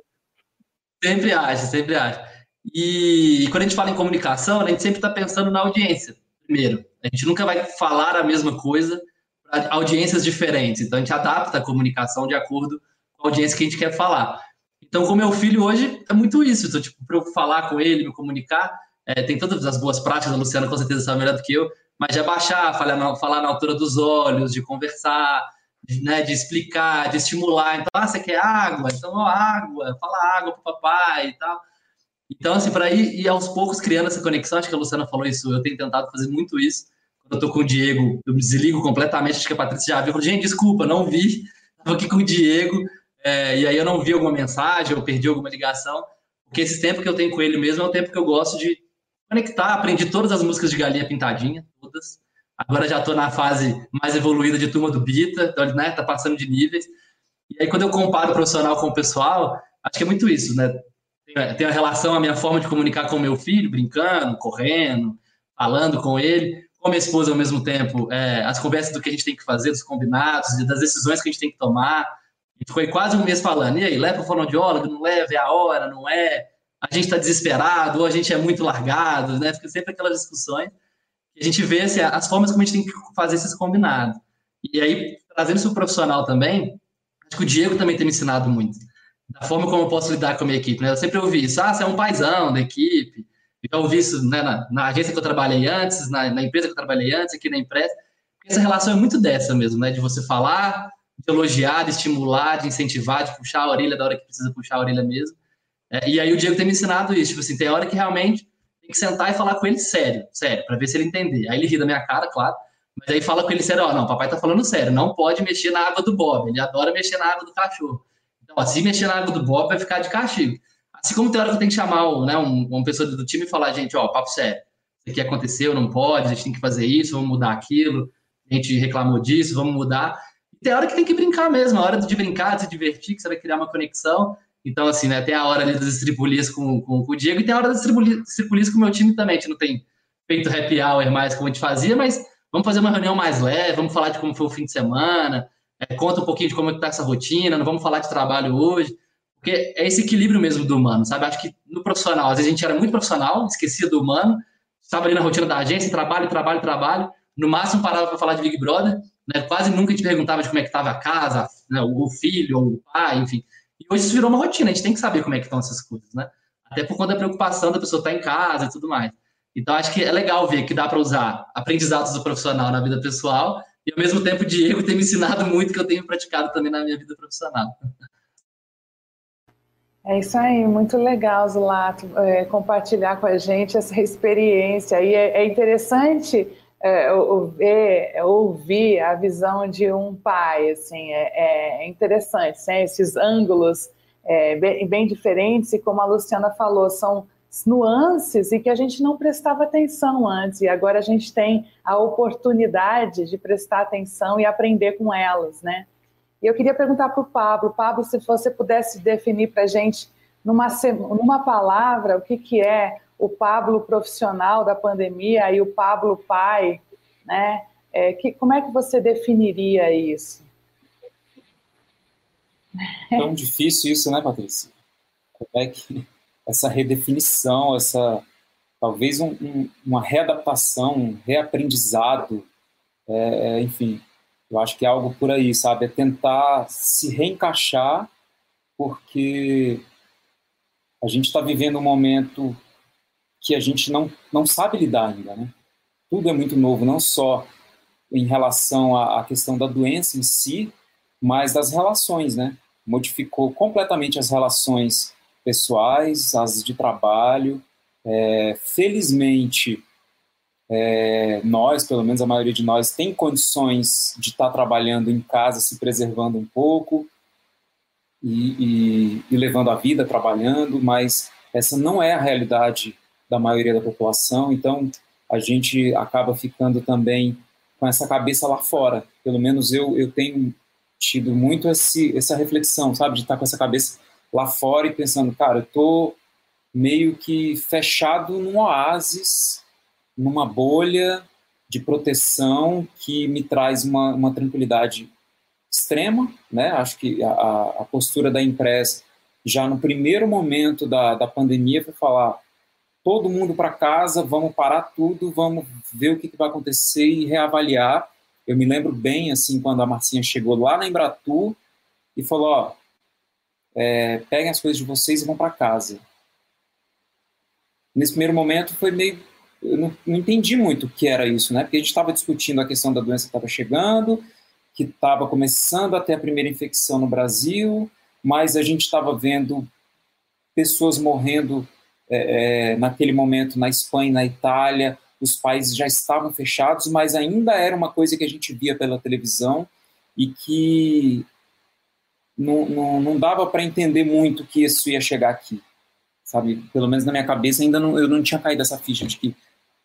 Sempre acha, sempre acha. E, e quando a gente fala em comunicação, a gente sempre está pensando na audiência, primeiro. A gente nunca vai falar a mesma coisa para audiências diferentes. Então a gente adapta a comunicação de acordo com a audiência que a gente quer falar. Então, com meu filho hoje, é muito isso. Então, tipo, para eu falar com ele, me comunicar, é, tem todas as boas práticas, a Luciana com certeza sabe melhor do que eu, mas de abaixar, falar na, falar na altura dos olhos, de conversar, de, né, de explicar, de estimular. Então, ah, você quer água? Então, ó, água, fala água pro papai e tal. Então, assim, para ir, ir aos poucos criando essa conexão, acho que a Luciana falou isso, eu tenho tentado fazer muito isso. Quando eu tô com o Diego, eu me desligo completamente, acho que a Patrícia já viu, eu falo, gente, desculpa, não vi, tava aqui com o Diego, é, e aí eu não vi alguma mensagem, eu perdi alguma ligação, porque esse tempo que eu tenho com ele mesmo é o tempo que eu gosto de conectar, aprendi todas as músicas de Galinha Pintadinha, todas. Agora já estou na fase mais evoluída de turma do Bita, então, né, tá passando de níveis. E aí quando eu comparo o profissional com o pessoal, acho que é muito isso, né? Tem a relação, a minha forma de comunicar com o meu filho, brincando, correndo, falando com ele, com minha esposa ao mesmo tempo, é, as conversas do que a gente tem que fazer, dos combinados, das decisões que a gente tem que tomar, e ficou quase um mês falando, e aí, leva o fonoaudiólogo, não leva, é a hora, não é? A gente está desesperado, ou a gente é muito largado, né? Fica sempre aquelas discussões. E a gente vê assim, as formas como a gente tem que fazer esses combinados. E aí, trazendo isso para o profissional também, acho que o Diego também tem me ensinado muito. da forma como eu posso lidar com a minha equipe. Né? Eu sempre ouvi isso, ah, você é um paizão da equipe. Eu ouvi isso né, na, na, agência que eu trabalhei antes, na, na, empresa que eu trabalhei antes, aqui na empresa. Essa relação é muito dessa mesmo, né? De você falar, de elogiar, de estimular, de incentivar, de puxar a orelha da hora que precisa puxar a orelha mesmo. É, e aí o Diego tem me ensinado isso, tipo assim, tem hora que realmente tem que sentar e falar com ele sério, sério, para ver se ele entender. Aí ele ri da minha cara, claro, mas aí fala com ele sério, ó, não, papai tá falando sério, não pode mexer na água do Bob, ele adora mexer na água do cachorro. Então, ó, se mexer na água do Bob, vai ficar de castigo. Assim como tem hora que eu tenho que chamar né, um, uma pessoa do time e falar, gente, ó, papo sério, isso aqui aconteceu, não pode, a gente tem que fazer isso, vamos mudar aquilo, a gente reclamou disso, vamos mudar. Tem hora que tem que brincar mesmo, a hora de brincar, de se divertir, que você vai criar uma conexão. Então, assim, né, tem a hora ali das estripulias com, com, com, o Diego e tem a hora das estripulias com o meu time também. A gente não tem feito happy hour mais como a gente fazia, mas vamos fazer uma reunião mais leve, vamos falar de como foi o fim de semana, é, conta um pouquinho de como está essa rotina, não vamos falar de trabalho hoje, porque é esse equilíbrio mesmo do humano, sabe? Acho que no profissional, às vezes a gente era muito profissional, esquecia do humano, estava ali na rotina da agência, trabalho, trabalho, trabalho, no máximo parava para falar de Big Brother, né? quase nunca gente perguntava de como é que estava a casa, né? o filho, ou o pai, enfim. E hoje isso virou uma rotina, a gente tem que saber como é que estão essas coisas, né? Até por conta da preocupação da pessoa estar tá em casa e tudo mais. Então, acho que é legal ver que dá para usar aprendizados do profissional na vida pessoal e, ao mesmo tempo, o Diego tem me ensinado muito que eu tenho praticado também na minha vida profissional. É isso aí, muito legal, Zulato, é, compartilhar com a gente essa experiência. E é, é interessante é, ver, é, ouvir a visão de um pai, assim, é, é interessante, né? esses ângulos é, bem, bem, diferentes e como a Luciana falou, são nuances e que a gente não prestava atenção antes e agora a gente tem a oportunidade de prestar atenção e aprender com elas, né? E eu queria perguntar para o Pablo, Pablo, se você pudesse definir para a gente numa, numa palavra o que, que é o Pablo profissional da pandemia e o Pablo pai, né? É, que, como é que você definiria isso? Tão difícil isso, né, Patrícia? Como é que essa redefinição, essa talvez um, um, uma readaptação, um reaprendizado, é, é, enfim, eu acho que é algo por aí, sabe? É tentar se reencaixar, porque a gente está vivendo um momento que a gente não, não sabe lidar ainda, né? Tudo é muito novo, não só em relação à, à questão da doença em si, mas das relações, né? Modificou completamente as relações pessoais, as de trabalho. É, felizmente, é, nós, pelo menos a maioria de nós, tem condições de estar trabalhando em casa, se preservando um pouco e, e, e levando a vida trabalhando, mas essa não é a realidade da maioria da população, então a gente acaba ficando também com essa cabeça lá fora. Pelo menos eu, eu tenho tido muito esse, essa reflexão, sabe, de estar com essa cabeça lá fora e pensando, cara, eu tô meio que fechado num oásis, numa bolha de proteção que me traz uma, uma tranquilidade extrema, né? Acho que a, a postura da empresa já no primeiro momento da, da pandemia foi falar todo mundo para casa, vamos parar tudo, vamos ver o que, que, vai acontecer e reavaliar. Eu me lembro bem, assim, quando a Marcinha chegou lá na Embratur e falou, ó, é, peguem as coisas de vocês e vão para casa. Nesse primeiro momento foi meio eu não, não, entendi muito o que era isso, né? Porque a gente estava discutindo a questão da doença que estava chegando, que estava começando a ter a primeira infecção no Brasil, mas a gente estava vendo pessoas morrendo é, é, naquele momento na Espanha, na Itália, os países já estavam fechados, mas ainda era uma coisa que a gente via pela televisão e que não, não, não dava para entender muito que isso ia chegar aqui, sabe? Pelo menos na minha cabeça ainda não, eu não tinha caído essa ficha de que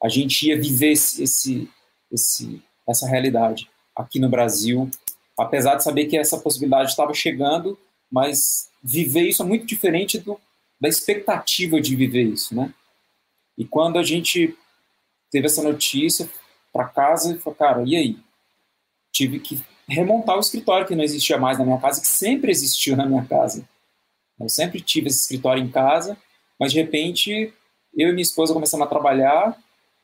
a gente ia viver esse, esse, esse, essa realidade aqui no Brasil, apesar de saber que essa possibilidade estava chegando, mas viver isso é muito diferente do, da expectativa de viver isso, né? E quando a gente teve essa notícia para casa, e falou, cara, e aí? Tive que remontar o escritório que não existia mais na minha casa, que sempre existiu na minha casa. Eu sempre tive esse escritório em casa, mas de repente eu e minha esposa começamos a trabalhar,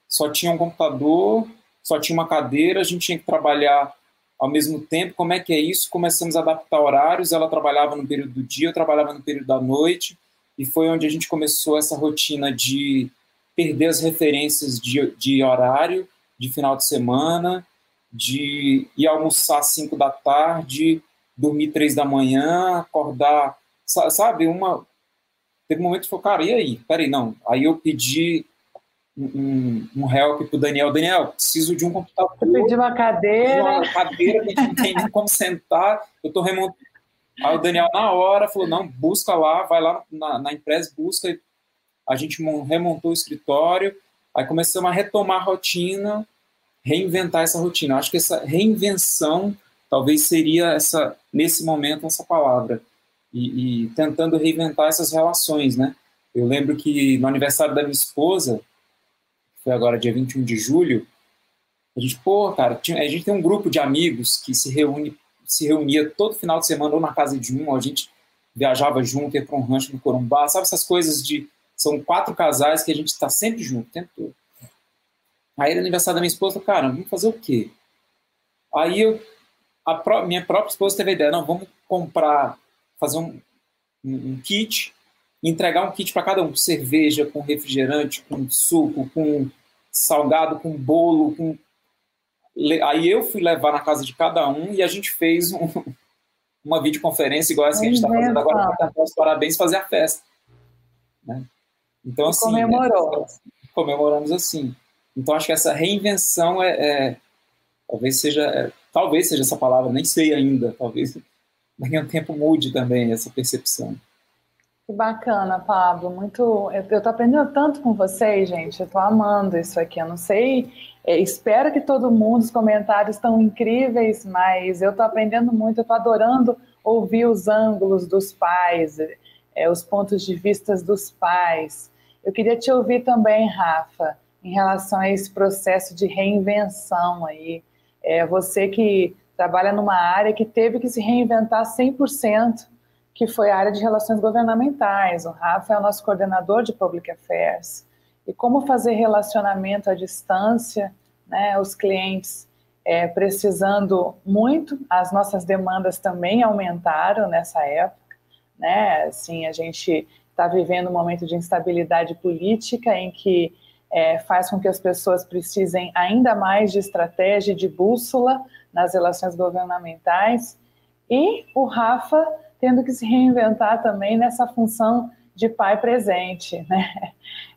só tinha um computador, só tinha uma cadeira, a gente tinha que trabalhar ao mesmo tempo, como é que é isso? Começamos a adaptar horários, ela trabalhava no período do dia, eu trabalhava no período da noite, e foi onde a gente começou essa rotina de perder as referências de, de horário, de final de semana, de ir almoçar às 5 da tarde, dormir três da manhã, acordar, sabe, uma... Teve um momento que falou, cara, e aí? Peraí, não. Aí eu pedi um, um help pro Daniel. Daniel, preciso de um computador. Eu pedi uma cadeira. Uma cadeira que a gente não tem nem como sentar. Eu tô remontando. Aí o Daniel, na hora, falou: não, busca lá, vai lá na, na empresa, busca. A gente remontou o escritório. Aí começamos a retomar a rotina, reinventar essa rotina. Acho que essa reinvenção talvez seria essa nesse momento essa palavra e, e, tentando reinventar essas relações, né? Eu lembro que no aniversário da minha esposa foi agora dia 21 de julho, a gente, pô, cara, a gente tem um grupo de amigos que se reúne, se reunia todo final de semana ou na casa de um, a gente viajava junto, ia para um rancho no Corumbá, sabe essas coisas de são quatro casais que a gente está sempre junto o tempo todo. Aí era aniversário da minha esposa, cara, vamos fazer o quê? Aí eu, a pró minha própria esposa teve a ideia, não, vamos comprar, fazer um, um, um kit entregar um kit para cada um, cerveja, com refrigerante, com suco, com salgado, com bolo, com aí eu fui levar na casa de cada um e a gente fez um, uma videoconferência igual essa que a gente está fazendo agora para cantar os parabéns e fazer a festa. Né? Então, assim. Comemorou. Né, comemoramos assim. Então, acho que essa reinvenção é. é talvez seja. É, talvez seja essa palavra, nem sei ainda. Talvez daqui a um tempo mude também essa percepção. Que bacana, Pablo. Muito. Eu estou aprendendo tanto com vocês, gente. Eu estou amando isso aqui. Eu não sei. É, espero que todo mundo, os comentários estão incríveis, mas eu estou aprendendo muito. Eu estou adorando ouvir os ângulos dos pais, é, os pontos de vista dos pais. Eu queria te ouvir também, Rafa, em relação a esse processo de reinvenção aí. É, você que trabalha numa área que teve que se reinventar 100% que foi a área de relações governamentais. O Rafa é o nosso coordenador de Public Affairs. E como fazer relacionamento à distância, né, os clientes é, precisando muito, as nossas demandas também aumentaram nessa época. Né? Assim, a gente está vivendo um momento de instabilidade política em que é, faz com que as pessoas precisem ainda mais de estratégia de bússola nas relações governamentais. E o Rafa tendo que se reinventar também nessa função de pai presente, né?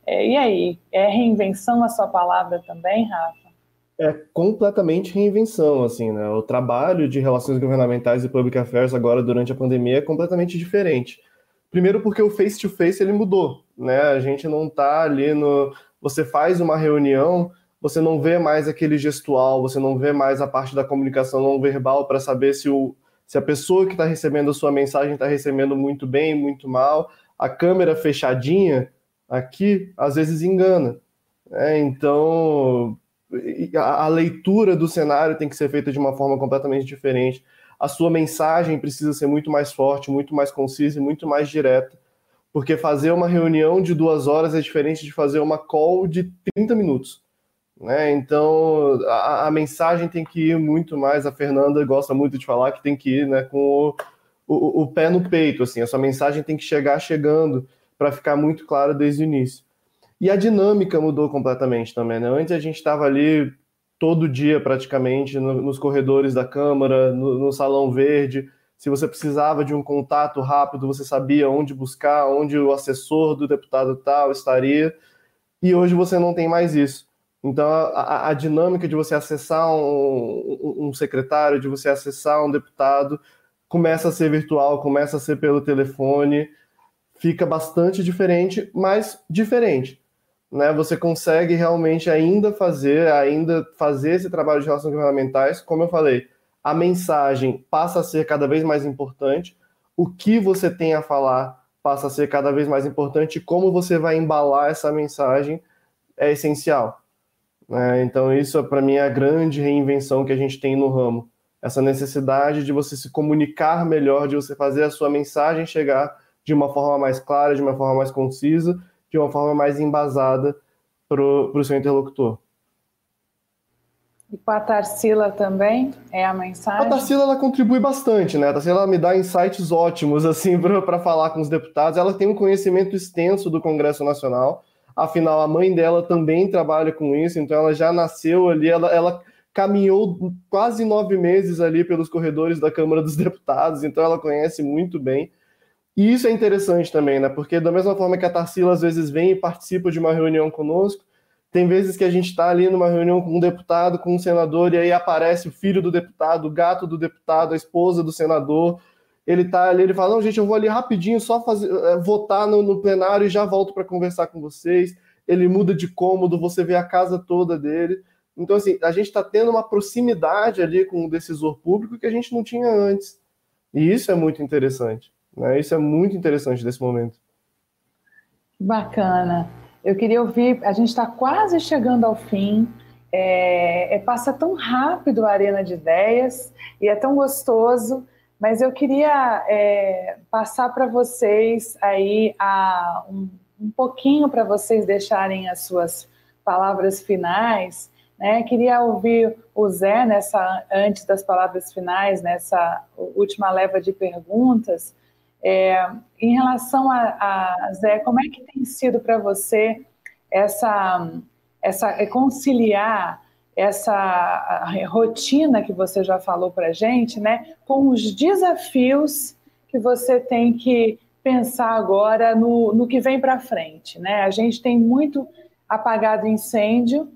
É, e aí, é reinvenção a sua palavra também, Rafa? É completamente reinvenção, assim, né? O trabalho de relações governamentais e public affairs agora durante a pandemia é completamente diferente. Primeiro porque o face to face ele mudou, né? A gente não tá ali no você faz uma reunião, você não vê mais aquele gestual, você não vê mais a parte da comunicação não verbal para saber se o se a pessoa que está recebendo a sua mensagem está recebendo muito bem, muito mal, a câmera fechadinha aqui às vezes engana. Né? Então a, a leitura do cenário tem que ser feita de uma forma completamente diferente. A sua mensagem precisa ser muito mais forte, muito mais concisa e muito mais direta, porque fazer uma reunião de duas horas é diferente de fazer uma call de 30 minutos. Né? Então, a, a, mensagem tem que ir muito mais. A Fernanda gosta muito de falar que tem que ir né, com o, o, o pé no peito. Assim, a sua mensagem tem que chegar chegando para ficar muito clara desde o início. E a dinâmica mudou completamente também. Né? Antes a gente estava ali todo dia praticamente no, nos corredores da Câmara, no, no Salão Verde. Se você precisava de um contato rápido, você sabia onde buscar, onde o assessor do deputado tal estaria. E hoje você não tem mais isso. Então, a, a, dinâmica de você acessar um, um, secretário, de você acessar um deputado, começa a ser virtual, começa a ser pelo telefone, fica bastante diferente, mas diferente. Né? Você consegue realmente ainda fazer, ainda fazer esse trabalho de relações governamentais, como eu falei, a mensagem passa a ser cada vez mais importante, o que você tem a falar passa a ser cada vez mais importante, como você vai embalar essa mensagem é essencial. Né? Então, isso, para mim, é a grande reinvenção que a gente tem no ramo. Essa necessidade de você se comunicar melhor, de você fazer a sua mensagem chegar de uma forma mais clara, de uma forma mais concisa, de uma forma mais embasada para o seu interlocutor. E com a Tarsila também é a mensagem? A Tarsila ela contribui bastante, né? A Tarsila me dá insights ótimos assim para falar com os deputados. Ela tem um conhecimento extenso do Congresso Nacional. Afinal, a mãe dela também trabalha com isso, então ela já nasceu ali, ela, ela caminhou quase nove meses ali pelos corredores da Câmara dos Deputados, então ela conhece muito bem. E isso é interessante também, né? Porque da mesma forma que a Tarsila às vezes vem e participa de uma reunião conosco, tem vezes que a gente está ali numa reunião com um deputado, com um senador, e aí aparece o filho do deputado, o gato do deputado, a esposa do senador. Ele está ali, ele fala: Não, gente, eu vou ali rapidinho só fazer, é, votar no, no plenário e já volto para conversar com vocês. Ele muda de cômodo, você vê a casa toda dele. Então, assim, a gente está tendo uma proximidade ali com o decisor público que a gente não tinha antes. E isso é muito interessante. Né? Isso é muito interessante nesse momento. Bacana. Eu queria ouvir, a gente está quase chegando ao fim. É, é, passa tão rápido a Arena de Ideias e é tão gostoso, mas eu queria é, passar para vocês aí a, um, um pouquinho para vocês deixarem as suas palavras finais. Né? Queria ouvir o Zé nessa antes das palavras finais, nessa última leva de perguntas. É, em relação a, a, Zé, como é que tem sido para você essa, essa conciliar essa rotina que você já falou para a gente, né, com os desafios que você tem que pensar agora no, no que vem para frente, né? A gente tem muito apagado incêndio,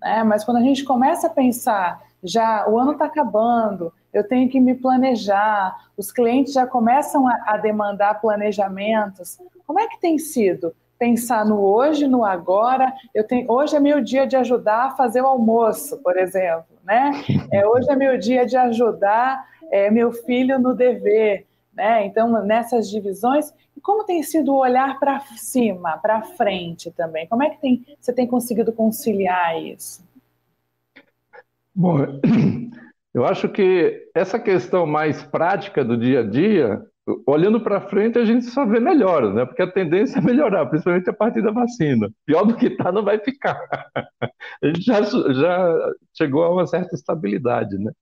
né? Mas quando a gente começa a pensar, já o ano está acabando, eu tenho que me planejar, os clientes já começam a, a, demandar planejamentos. Como é que tem sido? Pensar no hoje, no agora. Eu tenho, hoje é meu dia de ajudar a fazer o almoço, por exemplo, né? É, hoje é meu dia de ajudar é, meu filho no dever, né? Então, nessas divisões, como tem sido o olhar para cima, para frente também? Como é que tem, você tem conseguido conciliar isso? Bom, eu acho que essa questão mais prática do dia a dia, olhando para frente, a gente só vê melhora, né? Porque a tendência é melhorar, principalmente a partir da vacina. Pior do que está, não vai ficar. A gente já, já chegou a uma certa estabilidade, né?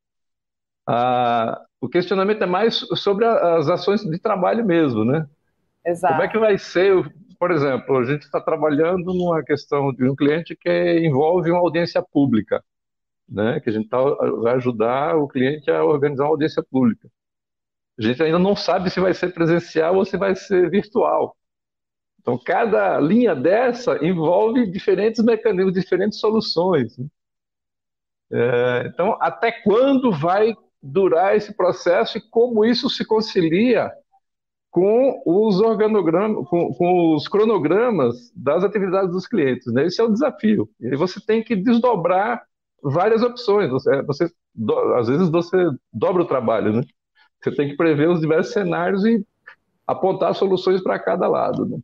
Ah, o questionamento é mais sobre as ações de trabalho mesmo, né? Exato. Como é que vai ser, por exemplo, a gente está trabalhando numa questão de um cliente que envolve uma audiência pública né, que a gente tá, vai ajudar o cliente a organizar uma audiência pública. A gente ainda não sabe se vai ser presencial ou se vai ser virtual. Então, cada linha dessa envolve diferentes mecanismos, diferentes soluções. Né? É, então, até quando vai durar esse processo e como isso se concilia com os organogramas, com, com, os cronogramas das atividades dos clientes. Né? Esse é o desafio. E você tem que desdobrar várias opções. Você, você às vezes você dobra o trabalho, né? Você tem que prever os diversos cenários e apontar soluções para cada lado. Né?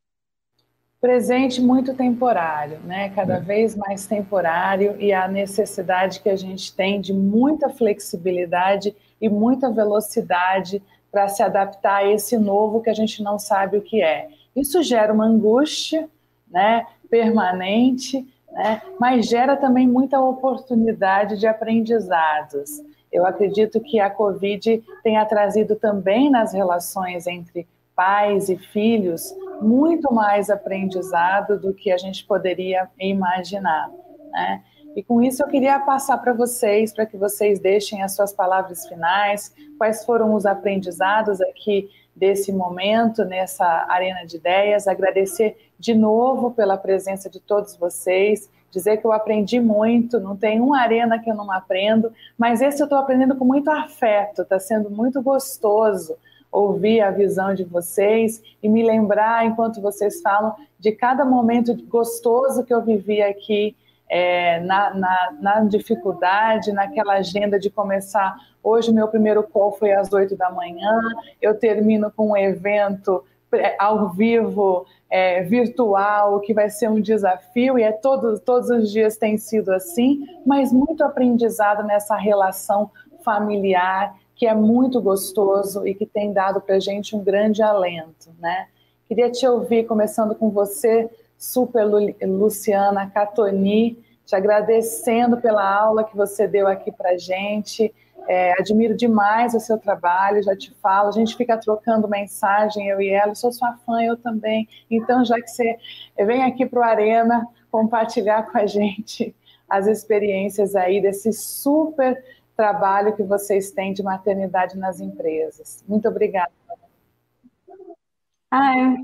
Presente muito temporário, né? Cada é. vez mais temporário e a necessidade que a gente tem de muita flexibilidade e muita velocidade para se adaptar a esse novo que a gente não sabe o que é. Isso gera uma angústia, né? Permanente né? mas gera também muita oportunidade de aprendizados. Eu acredito que a Covid tenha trazido também nas relações entre pais e filhos muito mais aprendizado do que a gente poderia imaginar. Né? E com isso eu queria passar para vocês, para que vocês deixem as suas palavras finais, quais foram os aprendizados aqui desse momento, nessa arena de ideias, agradecer de novo pela presença de todos vocês, dizer que eu aprendi muito, não tem uma arena que eu não aprendo, mas esse eu estou aprendendo com muito afeto, está sendo muito gostoso ouvir a visão de vocês e me lembrar, enquanto vocês falam, de cada momento gostoso que eu vivi aqui é, na, na, na, dificuldade, naquela agenda de começar. Hoje, meu primeiro call foi às oito da manhã, eu termino com um evento ao vivo, é, virtual, que vai ser um desafio, e é todo, todos os dias tem sido assim, mas muito aprendizado nessa relação familiar, que é muito gostoso e que tem dado para a gente um grande alento. Né? Queria te ouvir, começando com você, Super Luciana Catoni, te agradecendo pela aula que você deu aqui para gente. É, admiro demais o seu trabalho, já te falo. A gente fica trocando mensagem, eu e ela. Sou sua fã, eu também. Então, já que você vem aqui para o Arena compartilhar com a gente as experiências aí desse super trabalho que vocês têm de maternidade nas empresas. Muito obrigada. Ai,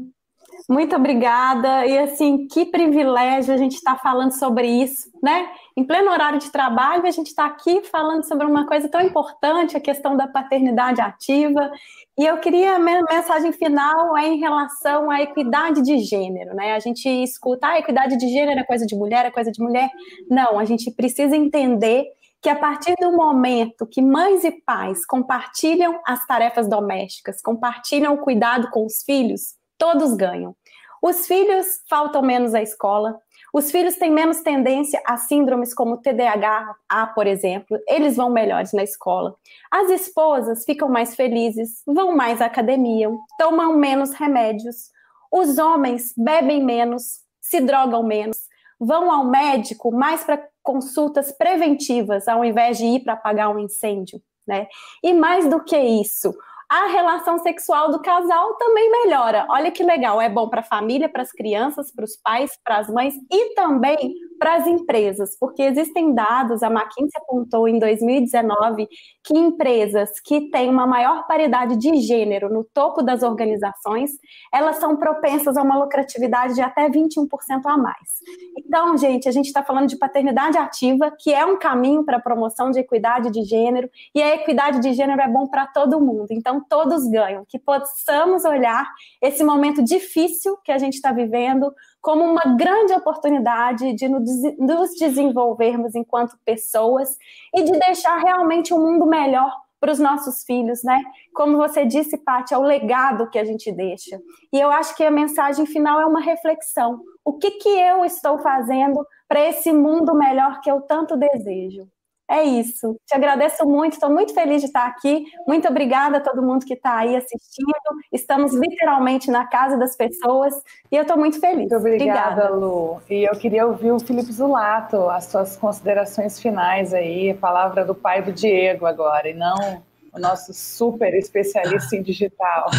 muito obrigada. E assim, que privilégio a gente estar tá falando sobre isso, né? Em pleno horário de trabalho, a gente está aqui falando sobre uma coisa tão importante, a questão da paternidade ativa. E eu queria, a minha mensagem final é em relação à equidade de gênero, né? A gente escuta, ah, equidade de gênero é coisa de mulher, é coisa de mulher. Não, a gente precisa entender que a partir do momento que mães e pais compartilham as tarefas domésticas, compartilham o cuidado com os filhos, todos ganham. Os filhos faltam menos à escola, os filhos têm menos tendência a síndromes como TDAH, por exemplo, eles vão melhores na escola. As esposas ficam mais felizes, vão mais à academia, tomam menos remédios. Os homens bebem menos, se drogam menos, vão ao médico mais para consultas preventivas, ao invés de ir para apagar um incêndio. Né? E mais do que isso, a relação sexual do casal também melhora. Olha que legal, é bom para a família, para as crianças, para os pais, para as mães e também para as empresas, porque existem dados, a McKinsey apontou em 2019 que empresas que têm uma maior paridade de gênero no topo das organizações, elas são propensas a uma lucratividade de até 21% a mais. Então, gente, a gente está falando de paternidade ativa, que é um caminho para a promoção de equidade de gênero, e a equidade de gênero é bom para todo mundo. Então, todos ganham, que possamos olhar esse momento difícil que a gente está vivendo como uma grande oportunidade de nos desenvolvermos enquanto pessoas e de deixar realmente um mundo melhor para os nossos filhos, né? Como você disse, Paty, é o legado que a gente deixa. E eu acho que a mensagem final é uma reflexão. O que, que eu estou fazendo para esse mundo melhor que eu tanto desejo? É isso. Te agradeço muito, estou muito feliz de estar aqui. Muito obrigada a todo mundo que está aí assistindo. Estamos literalmente na casa das pessoas e eu estou muito feliz. Muito obrigada, obrigada, Lu. E eu queria ouvir o Felipe Zulato, as suas considerações finais aí, a palavra do pai do Diego agora, e não o nosso super especialista em digital.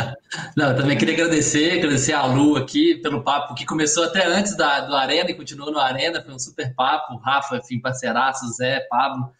Não, também queria agradecer, agradecer a Lu aqui pelo papo que começou até antes da, do Arena e continuou no Arena, foi um super papo, Rafa, enfim, parceiraço, Zé, Pablo,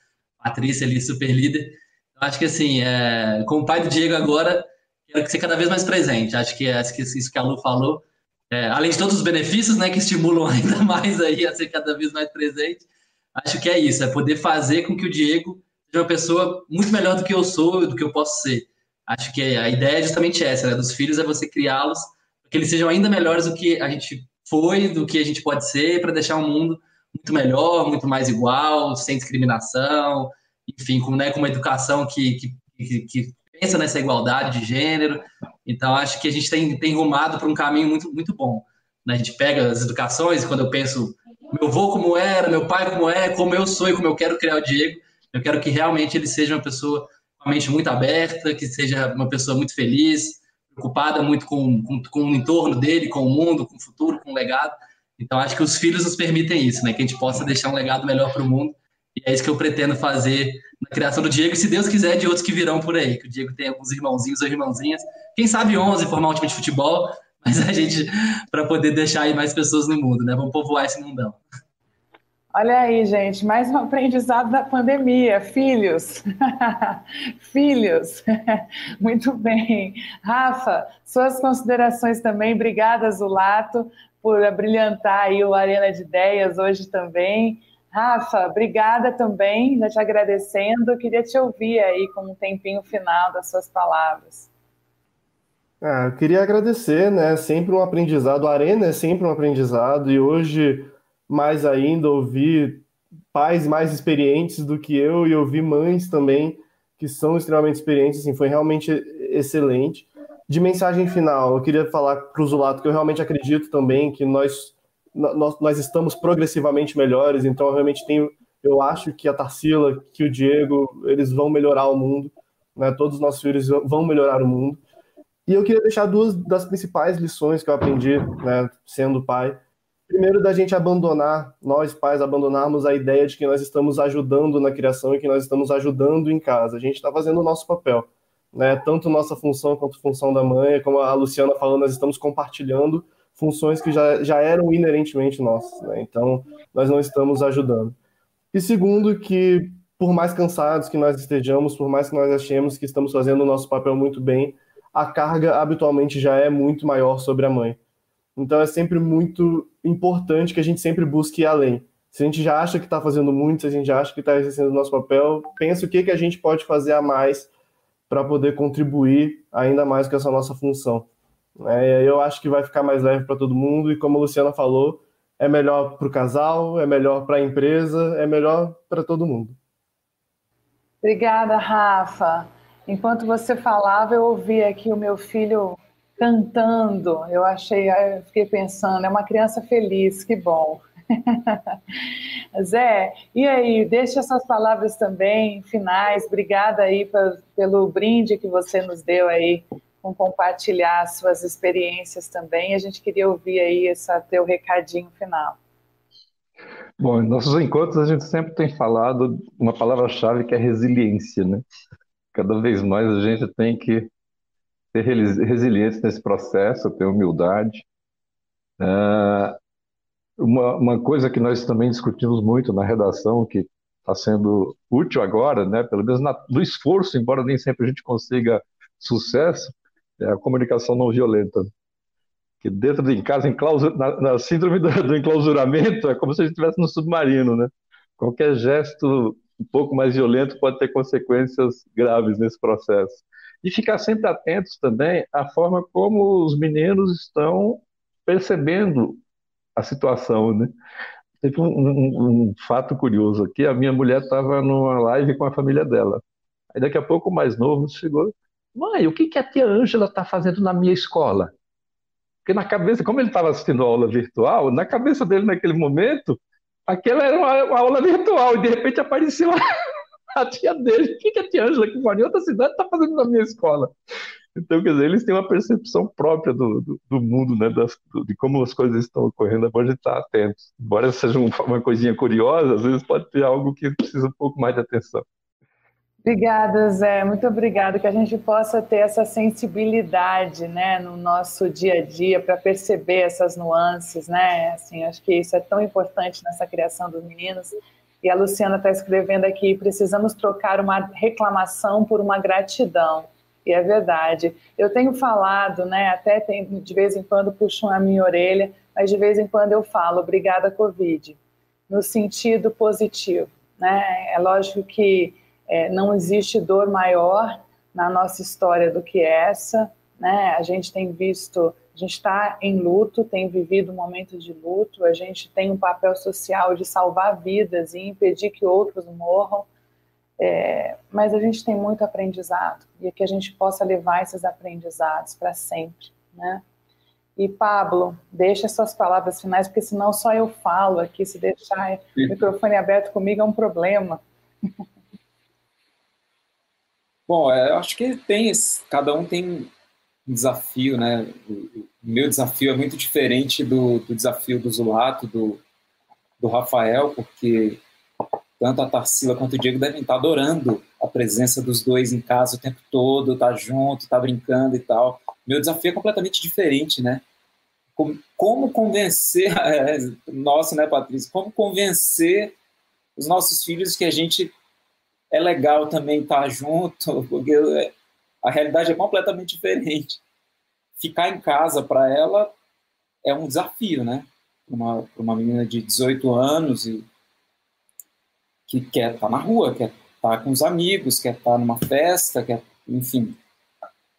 Patrícia ali, super líder. Eu acho que assim, é, com o pai do Diego agora, quero ser cada vez mais presente, acho que, acho que isso que a Lu falou, é, além de todos os benefícios, né, que estimulam ainda mais aí a ser cada vez mais presente, acho que é isso, é poder fazer com que o Diego seja uma pessoa muito melhor do que eu sou, do que eu posso ser. Acho que a ideia é justamente essa, né? Dos filhos é você criá-los para que eles sejam ainda melhores do que a gente foi, do que a gente pode ser, para deixar um mundo muito melhor, muito mais igual, sem discriminação, enfim, com, né, com uma educação que, que, que, que pensa nessa igualdade de gênero. Então, acho que a gente tem, tem rumado para um caminho muito, muito bom. Né? A gente pega as educações, quando eu penso meu avô como era, meu pai como é, como eu sou e como eu quero criar o Diego, eu quero que realmente ele seja uma pessoa com a mente muito aberta, que seja uma pessoa muito feliz, preocupada muito com, com, com o entorno dele, com o mundo, com o futuro, com o legado. Então, acho que os filhos nos permitem isso, né? Que a gente possa deixar um legado melhor para o mundo. E é isso que eu pretendo fazer na criação do Diego, e se Deus quiser, de outros que virão por aí. Que o Diego tem alguns irmãozinhos ou irmãzinhas. Quem sabe 11 formar um time de futebol, mas a gente, para poder deixar aí mais pessoas no mundo, né? Vamos povoar esse mundão. Olha aí, gente, mais um aprendizado da pandemia. Filhos, filhos. Muito bem. Rafa, suas considerações também. Obrigada, Zulato, por abrilhantar aí o Arena de Ideias hoje também. Rafa, obrigada também, já te agradecendo. Queria te ouvir aí com um tempinho final das suas palavras. Ah, eu queria agradecer, né? Sempre um aprendizado. A Arena é sempre um aprendizado e hoje mais ainda, ouvir pais mais experientes do que eu e ouvir mães também que são extremamente experientes, assim, foi realmente excelente. De mensagem final, eu queria falar para o Zulato que eu realmente acredito também que nós, nós, nós estamos progressivamente melhores, então eu realmente tenho, eu acho que a Tarsila, que o Diego, eles vão melhorar o mundo, né? todos os nossos filhos vão melhorar o mundo. E eu queria deixar duas das principais lições que eu aprendi, né, sendo pai, primeiro da gente abandonar, nós pais abandonarmos a ideia de que nós estamos ajudando na criação e que nós estamos ajudando em casa. A gente está fazendo o nosso papel, né? Tanto nossa função quanto função da mãe, como a Luciana falou, nós estamos compartilhando funções que já, já eram inerentemente nossas, né? Então, nós não estamos ajudando. E segundo, que por mais cansados que nós estejamos, por mais que nós achemos que estamos fazendo o nosso papel muito bem, a carga habitualmente já é muito maior sobre a mãe. Então é sempre muito importante que a gente sempre busque ir além. Se a gente já acha que está fazendo muito, se a gente já acha que está exercendo o nosso papel, pense o que, que a gente pode fazer a mais para poder contribuir ainda mais com essa nossa função. É, eu acho que vai ficar mais leve para todo mundo e como a Luciana falou, é melhor para o casal, é melhor para a empresa, é melhor para todo mundo. Obrigada, Rafa. Enquanto você falava, eu ouvi aqui o meu filho cantando. Eu achei, eu fiquei pensando, é uma criança feliz, que bom. Zé, e aí, deixa essas palavras também finais. Obrigada aí pra, pelo brinde que você nos deu aí com compartilhar suas experiências também. A gente queria ouvir aí esse teu recadinho final. Bom, em nossos encontros a gente sempre tem falado uma palavra-chave que é resiliência, né? Cada vez mais a gente tem que ser resiliente nesse processo, ter humildade. Uh, uma, uma coisa que nós também discutimos muito na redação, que está sendo útil agora, né, pelo menos na, no esforço, embora nem sempre a gente consiga sucesso, é a comunicação não violenta. Que dentro de casa, em clausura, na, na, síndrome do, do, enclausuramento, é como se a gente estivesse no submarino, né? Qualquer gesto um pouco mais violento pode ter consequências graves nesse processo. E ficar sempre atentos também à forma como os meninos estão percebendo a situação, né? Teve um, um, um fato curioso aqui, a minha mulher estava numa live com a família dela. Aí daqui a pouco o mais novo chegou, mãe, o que, que a tia Ângela está fazendo na minha escola? Porque na cabeça, como ele estava assistindo a aula virtual, na cabeça dele naquele momento, aquela era uma, uma aula virtual, e de repente apareceu a, tia dele. O que, que a tia Ângela, que mora em outra cidade, está fazendo na minha escola? Então, quer dizer, eles têm uma percepção própria do, do, do mundo, né, das, do, de como as coisas estão ocorrendo, é bom a gente estar atento. Embora seja uma coisinha curiosa, às vezes pode ter algo que precisa um pouco mais de atenção. Obrigada, Zé. Muito obrigada. Que a gente possa ter essa sensibilidade, né, no nosso dia a dia para perceber essas nuances, né? Assim, acho que isso é tão importante nessa criação dos meninos. E a Luciana está escrevendo aqui: precisamos trocar uma reclamação por uma gratidão. E é verdade. Eu tenho falado, né? Até tem, de vez em quando puxo a minha orelha, mas de vez em quando eu falo, obrigada, Covid, no sentido positivo, né? É lógico que é, não existe dor maior na nossa história do que essa, né? A gente tem visto, gente está em luto, tem vivido um momento de luto, a gente tem um papel social de salvar vidas e impedir que outros morram, é, mas a gente tem muito aprendizado e que a gente possa levar esses aprendizados para sempre, né? E Pablo, deixa suas palavras finais, porque senão só eu falo aqui, se deixar o microfone aberto comigo é um problema. Bom, é, eu acho que tem, cada um tem um desafio, né? Meu desafio é muito diferente do, do desafio do Zulato, do, do Rafael, porque tanto a Tarsila quanto o Diego devem estar adorando a presença dos dois em casa o tempo todo, tá junto, tá brincando e tal. Meu desafio é completamente diferente, né? Como, como convencer, é, nossa, né, Patrícia? Como convencer os nossos filhos que a gente é legal também estar junto, porque a realidade é completamente diferente. Ficar em casa para ela é um desafio, né? Uma, uma menina de 18 anos e que quer estar na rua, quer estar com os amigos, quer estar numa festa, quer, enfim.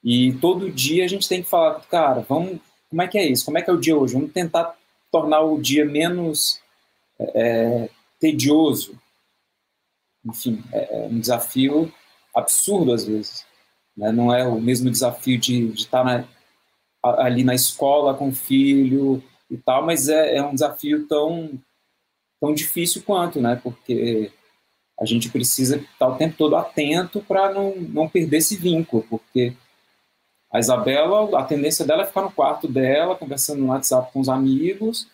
E todo dia a gente tem que falar, cara, vamos, como é que é isso? Como é que é o dia hoje? Vamos tentar tornar o dia menos é, tedioso, enfim, é, é um desafio absurdo às vezes. Né? Não é o mesmo desafio de, de estar na, ali na escola com o filho e tal, mas é, é um desafio tão, tão difícil quanto, né? Porque a gente precisa estar o tempo todo atento para não, não perder esse vínculo, porque a Isabela, a tendência dela é ficar no quarto dela, conversando no WhatsApp com os amigos,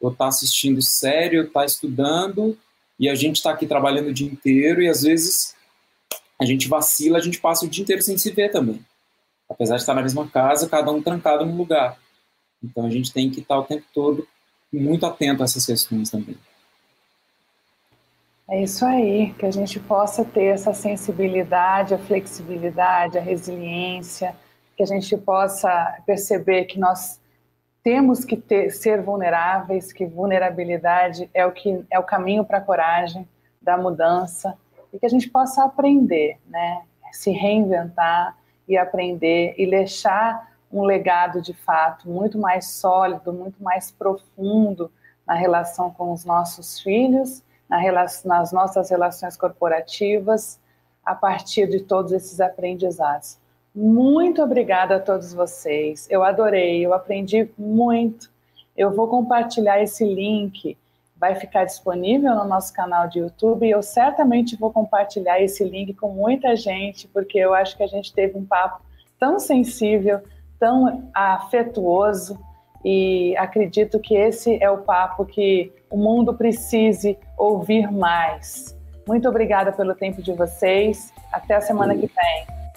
ou está assistindo série, ou está estudando, e a gente está aqui trabalhando o dia inteiro, e às vezes a gente vacila, a gente passa o dia inteiro sem se ver também. Apesar de estar na mesma casa, cada um trancado no lugar. Então a gente tem que estar o tempo todo muito atento a essas questões também. É isso aí, que a gente possa ter essa sensibilidade, a flexibilidade, a resiliência, que a gente possa perceber que nós temos que ter, ser vulneráveis, que vulnerabilidade é o que é o caminho para a coragem da mudança e que a gente possa aprender, né, se reinventar e aprender e deixar um legado de fato muito mais sólido, muito mais profundo na relação com os nossos filhos na relação, nas nossas relações corporativas a partir de todos esses aprendizados. Muito obrigada a todos vocês. Eu adorei, eu aprendi muito. Eu vou compartilhar esse link, vai ficar disponível no nosso canal de YouTube e eu certamente vou compartilhar esse link com muita gente, porque eu acho que a gente teve um papo tão sensível, tão afetuoso e acredito que esse é o papo que o mundo precise ouvir mais. Muito obrigada pelo tempo de vocês. Até a semana que vem.